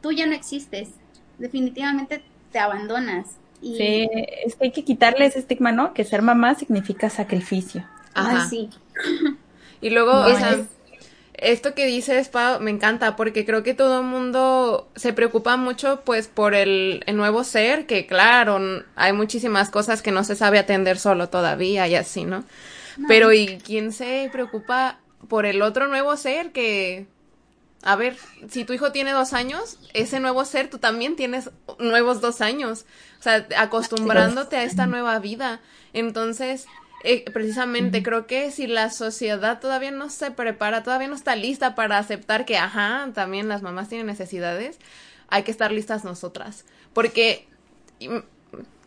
tú ya no existes definitivamente te abandonas. Y... Sí, es que hay que quitarle ese estigma, ¿no? Que ser mamá significa sacrificio. Ajá. sí. Y luego, o sea, esto que dices, Pau, me encanta porque creo que todo el mundo se preocupa mucho, pues, por el, nuevo ser, que claro, hay muchísimas cosas que no se sabe atender solo todavía y así, ¿no? Pero ¿y quién se preocupa por el otro nuevo ser que a ver, si tu hijo tiene dos años, ese nuevo ser, tú también tienes nuevos dos años. O sea, acostumbrándote a esta nueva vida. Entonces, eh, precisamente creo que si la sociedad todavía no se prepara, todavía no está lista para aceptar que, ajá, también las mamás tienen necesidades, hay que estar listas nosotras. Porque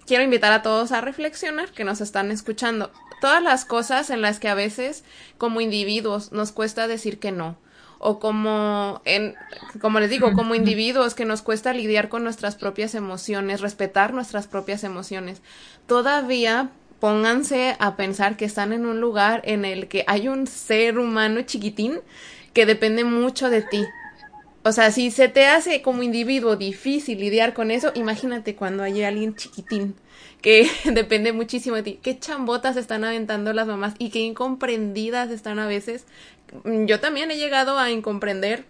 quiero invitar a todos a reflexionar que nos están escuchando. Todas las cosas en las que a veces como individuos nos cuesta decir que no o como en como les digo, como individuos que nos cuesta lidiar con nuestras propias emociones, respetar nuestras propias emociones. Todavía pónganse a pensar que están en un lugar en el que hay un ser humano chiquitín que depende mucho de ti. o sea, si se te hace como individuo difícil lidiar con eso, imagínate cuando hay alguien chiquitín que depende muchísimo de ti. Qué chambotas están aventando las mamás y qué incomprendidas están a veces. Yo también he llegado a incomprender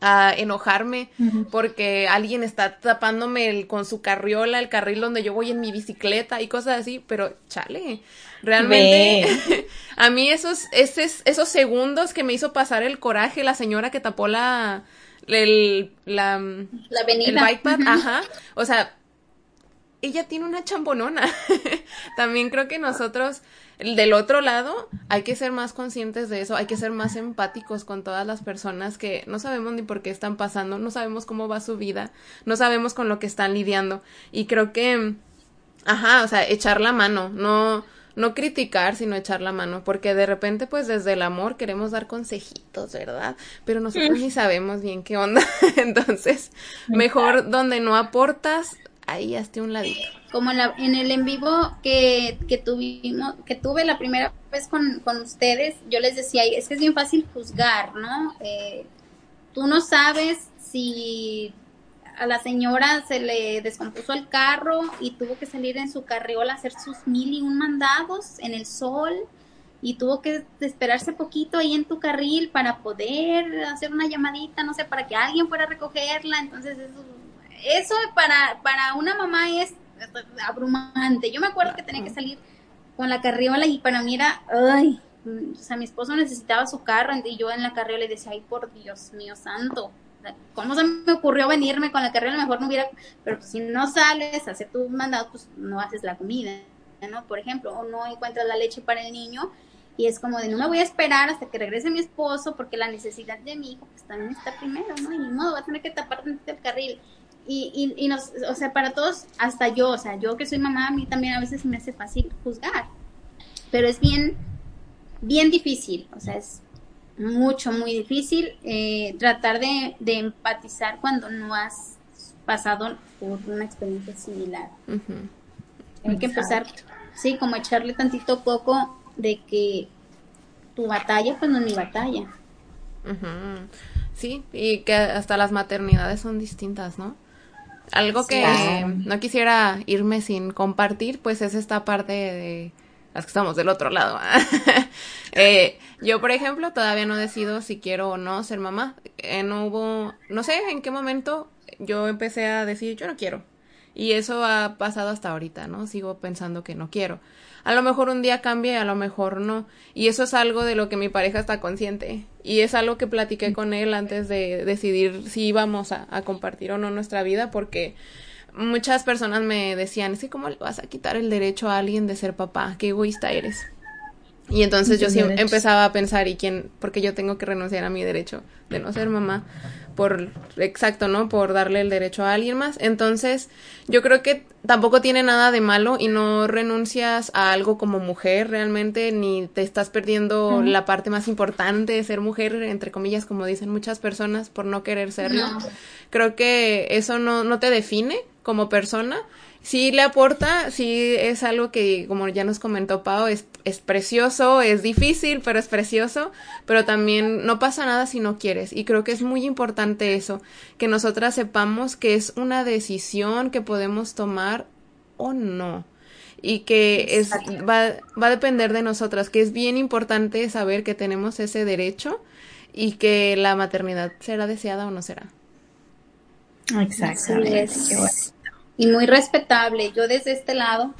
a enojarme porque alguien está tapándome el, con su carriola el carril donde yo voy en mi bicicleta y cosas así, pero chale, realmente a mí esos, esos, esos segundos que me hizo pasar el coraje la señora que tapó la, el, la, la avenida. el bike path, ajá, o sea, ella tiene una chambonona. También creo que nosotros del otro lado, hay que ser más conscientes de eso, hay que ser más empáticos con todas las personas que no sabemos ni por qué están pasando, no sabemos cómo va su vida, no sabemos con lo que están lidiando. Y creo que, ajá, o sea, echar la mano, no, no criticar, sino echar la mano, porque de repente, pues desde el amor queremos dar consejitos, ¿verdad? Pero nosotros ni sabemos bien qué onda. Entonces, mejor donde no aportas, ahí hasta un ladito. Como en, la, en el en vivo que, que, tuvimos, que tuve la primera vez con, con, ustedes, yo les decía, es que es bien fácil juzgar, ¿no? Eh, tú no sabes si a la señora se le descompuso el carro y tuvo que salir en su carriola a hacer sus mil y un mandados en el sol y tuvo que esperarse poquito ahí en tu carril para poder hacer una llamadita, no sé, para que alguien fuera a recogerla, entonces eso eso para, para una mamá es abrumante. Yo me acuerdo que tenía que salir con la carriola y para mí era, ay, o sea, mi esposo necesitaba su carro y yo en la carriola le decía, ay, por Dios mío santo, ¿cómo se me ocurrió venirme con la carriola? Mejor no hubiera, pero pues, si no sales a hacer tu mandado, pues no haces la comida, ¿no? Por ejemplo, o no encuentras la leche para el niño y es como de no me voy a esperar hasta que regrese mi esposo porque la necesidad de mi hijo pues también está primero, ¿no? Y ni modo, va a tener que tapar el carril y, y, nos, o sea, para todos, hasta yo, o sea, yo que soy mamá, a mí también a veces me hace fácil juzgar, pero es bien, bien difícil, o sea, es mucho, muy difícil eh, tratar de, empatizar cuando no has pasado por una experiencia similar. Hay que empezar, sí, como echarle tantito poco de que tu batalla, pues no es mi batalla. Sí, y que hasta las maternidades son distintas, ¿no? Algo que no quisiera irme sin compartir, pues es esta parte de las que estamos del otro lado. eh, yo, por ejemplo, todavía no decido si quiero o no ser mamá. Eh, no hubo, no sé en qué momento yo empecé a decir yo no quiero. Y eso ha pasado hasta ahorita, ¿no? Sigo pensando que no quiero. A lo mejor un día cambie, a lo mejor no. Y eso es algo de lo que mi pareja está consciente. Y es algo que platiqué con él antes de decidir si íbamos a, compartir o no nuestra vida, porque muchas personas me decían, es que cómo le vas a quitar el derecho a alguien de ser papá, qué egoísta eres. Y entonces yo sí empezaba a pensar, ¿y quién? Porque yo tengo que renunciar a mi derecho de no ser mamá por, exacto, ¿no? Por darle el derecho a alguien más. Entonces, yo creo que tampoco tiene nada de malo y no renuncias a algo como mujer realmente, ni te estás perdiendo la parte más importante de ser mujer, entre comillas, como dicen muchas personas, por no querer serlo. Creo que eso no, no te define como persona sí le aporta, sí es algo que, como ya nos comentó Pau, es, es precioso, es difícil, pero es precioso, pero también no pasa nada si no quieres. Y creo que es muy importante eso, que nosotras sepamos que es una decisión que podemos tomar o no. Y que es, va, va a depender de nosotras, que es bien importante saber que tenemos ese derecho y que la maternidad será deseada o no será. Exactamente y muy respetable. Yo desde este lado,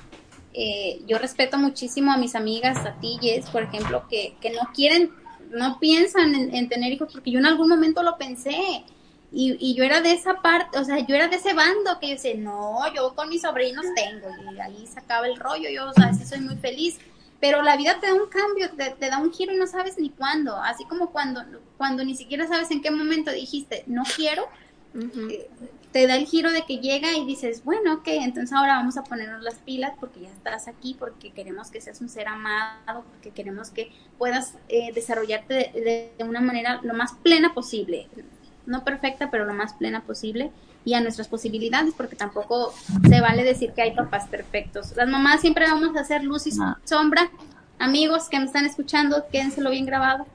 eh, yo respeto muchísimo a mis amigas, a ti, Jess, por ejemplo, que, que no quieren, no piensan en, tener hijos, porque yo en algún momento lo pensé. Y, y, yo era de esa parte, o sea, yo era de ese bando que yo decía, no, yo con mis sobrinos tengo, y ahí se acaba el rollo, yo, o sea, sí soy muy feliz. Pero la vida te da un cambio, te, da un giro y no sabes ni cuándo. Así como cuando, cuando ni siquiera sabes en qué momento dijiste, no quiero, te da el giro de que llega y dices, bueno, ok, entonces ahora vamos a ponernos las pilas porque ya estás aquí, porque queremos que seas un ser amado, porque queremos que puedas eh, desarrollarte de, una manera lo más plena posible, no perfecta, pero lo más plena posible y a nuestras posibilidades, porque tampoco se vale decir que hay papás perfectos. Las mamás siempre vamos a hacer luz y ah. sombra. Amigos que me están escuchando, quédenselo bien grabado.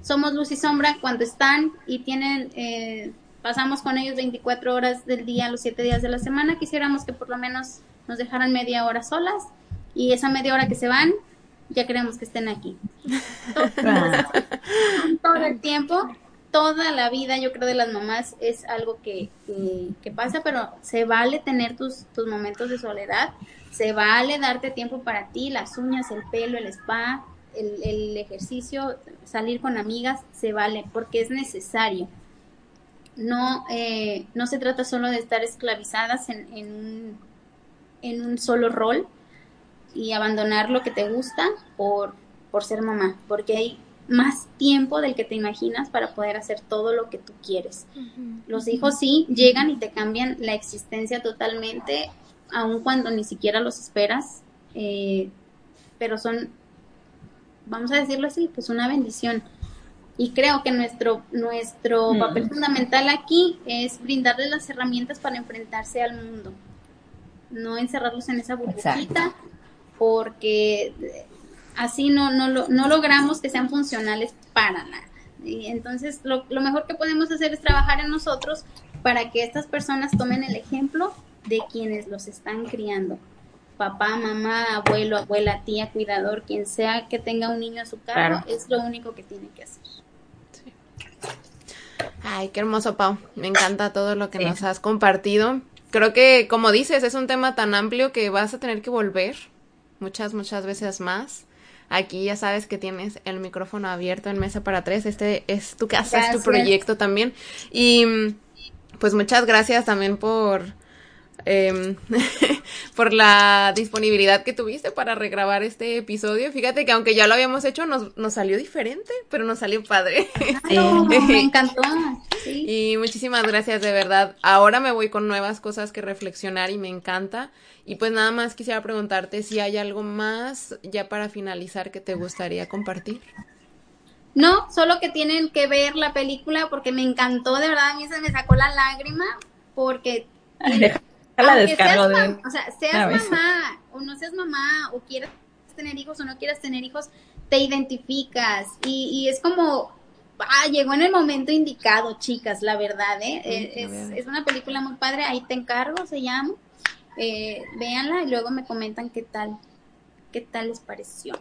Somos luz y sombra cuando están y tienen... Eh, pasamos con ellos 24 horas del día, los 7 días de la semana, quisiéramos que por lo menos nos dejaran media hora solas y esa media hora que se van, ya queremos que estén aquí. Todo el tiempo, toda la vida, yo creo, de las mamás es algo que, que, pasa, pero se vale tener tus, tus momentos de soledad, se vale darte tiempo para ti, las uñas, el pelo, el spa, el, el ejercicio, salir con amigas, se vale, porque es necesario no, eh, no se trata solo de estar esclavizadas en, en, un, en un solo rol y abandonar lo que te gusta por, por ser mamá, porque hay más tiempo del que te imaginas para poder hacer todo lo que tú quieres. Los hijos sí llegan y te cambian la existencia totalmente, aun cuando ni siquiera los esperas, eh, pero son, vamos a decirlo así, pues una bendición. Y creo que nuestro, nuestro mm. papel fundamental aquí es brindarles las herramientas para enfrentarse al mundo, no encerrarlos en esa burbujita, porque así no, no, no logramos que sean funcionales para nada. Y entonces lo, lo mejor que podemos hacer es trabajar en nosotros para que estas personas tomen el ejemplo de quienes los están criando. Papá, mamá, abuelo, abuela, tía, cuidador, quien sea que tenga un niño a su cargo, es lo único que tiene que hacer. Ay, qué hermoso, Pau. Me encanta todo lo que nos has compartido. Creo que, como dices, es un tema tan amplio que vas a tener que volver muchas, muchas veces más. Aquí ya sabes que tienes el micrófono abierto en Mesa para Tres. Este es tu casa, es tu proyecto también. Y pues muchas gracias también por eh, por la disponibilidad que tuviste para regrabar este episodio. Fíjate que aunque ya lo habíamos hecho, nos, nos salió diferente, pero nos salió padre. me encantó. Y muchísimas gracias, de verdad. Ahora me voy con nuevas cosas que reflexionar y me encanta. Y pues nada más quisiera preguntarte si hay algo más ya para finalizar que te gustaría compartir. No, solo que tienen que ver la película porque me encantó, de verdad, a mí se me sacó la lágrima porque la descargo de... O sea, seas mamá o no seas mamá o quieras tener hijos o no quieras tener hijos, te identificas y, y es como, ah, llegó en el momento indicado, chicas, la verdad, ¿eh? es, es, una película muy padre, ahí te encargo, se llama. Eh, véanla y luego me comentan qué tal, qué tal les pareció.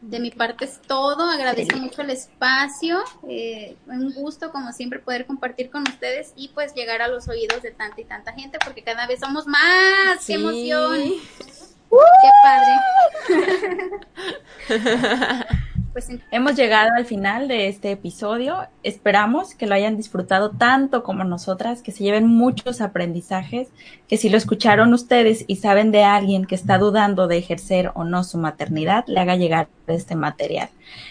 De mi parte es todo, agradezco mucho el espacio, eh, un gusto como siempre poder compartir con ustedes y pues llegar a los oídos de tanta y tanta gente porque cada vez somos más, qué emoción, qué padre. Pues hemos llegado al final de este episodio. Esperamos que lo hayan disfrutado tanto como nosotras, que se lleven muchos aprendizajes, que si lo escucharon ustedes y saben de alguien que está dudando de ejercer o no su maternidad, le haga llegar este material.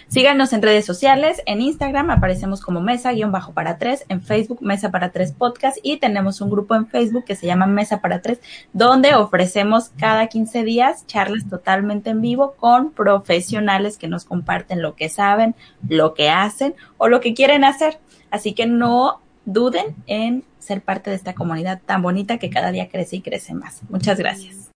Síganos en redes sociales, en Instagram aparecemos como Mesa-Bajo para Tres, en Facebook Mesa para Tres Podcast y tenemos un grupo en Facebook que se llama Mesa para Tres, donde ofrecemos cada 15 días charlas totalmente en vivo con profesionales que nos comparten lo que saben, lo que hacen o lo que quieren hacer. Así que no duden en ser parte de esta comunidad tan bonita que cada día crece y crece más. Muchas gracias.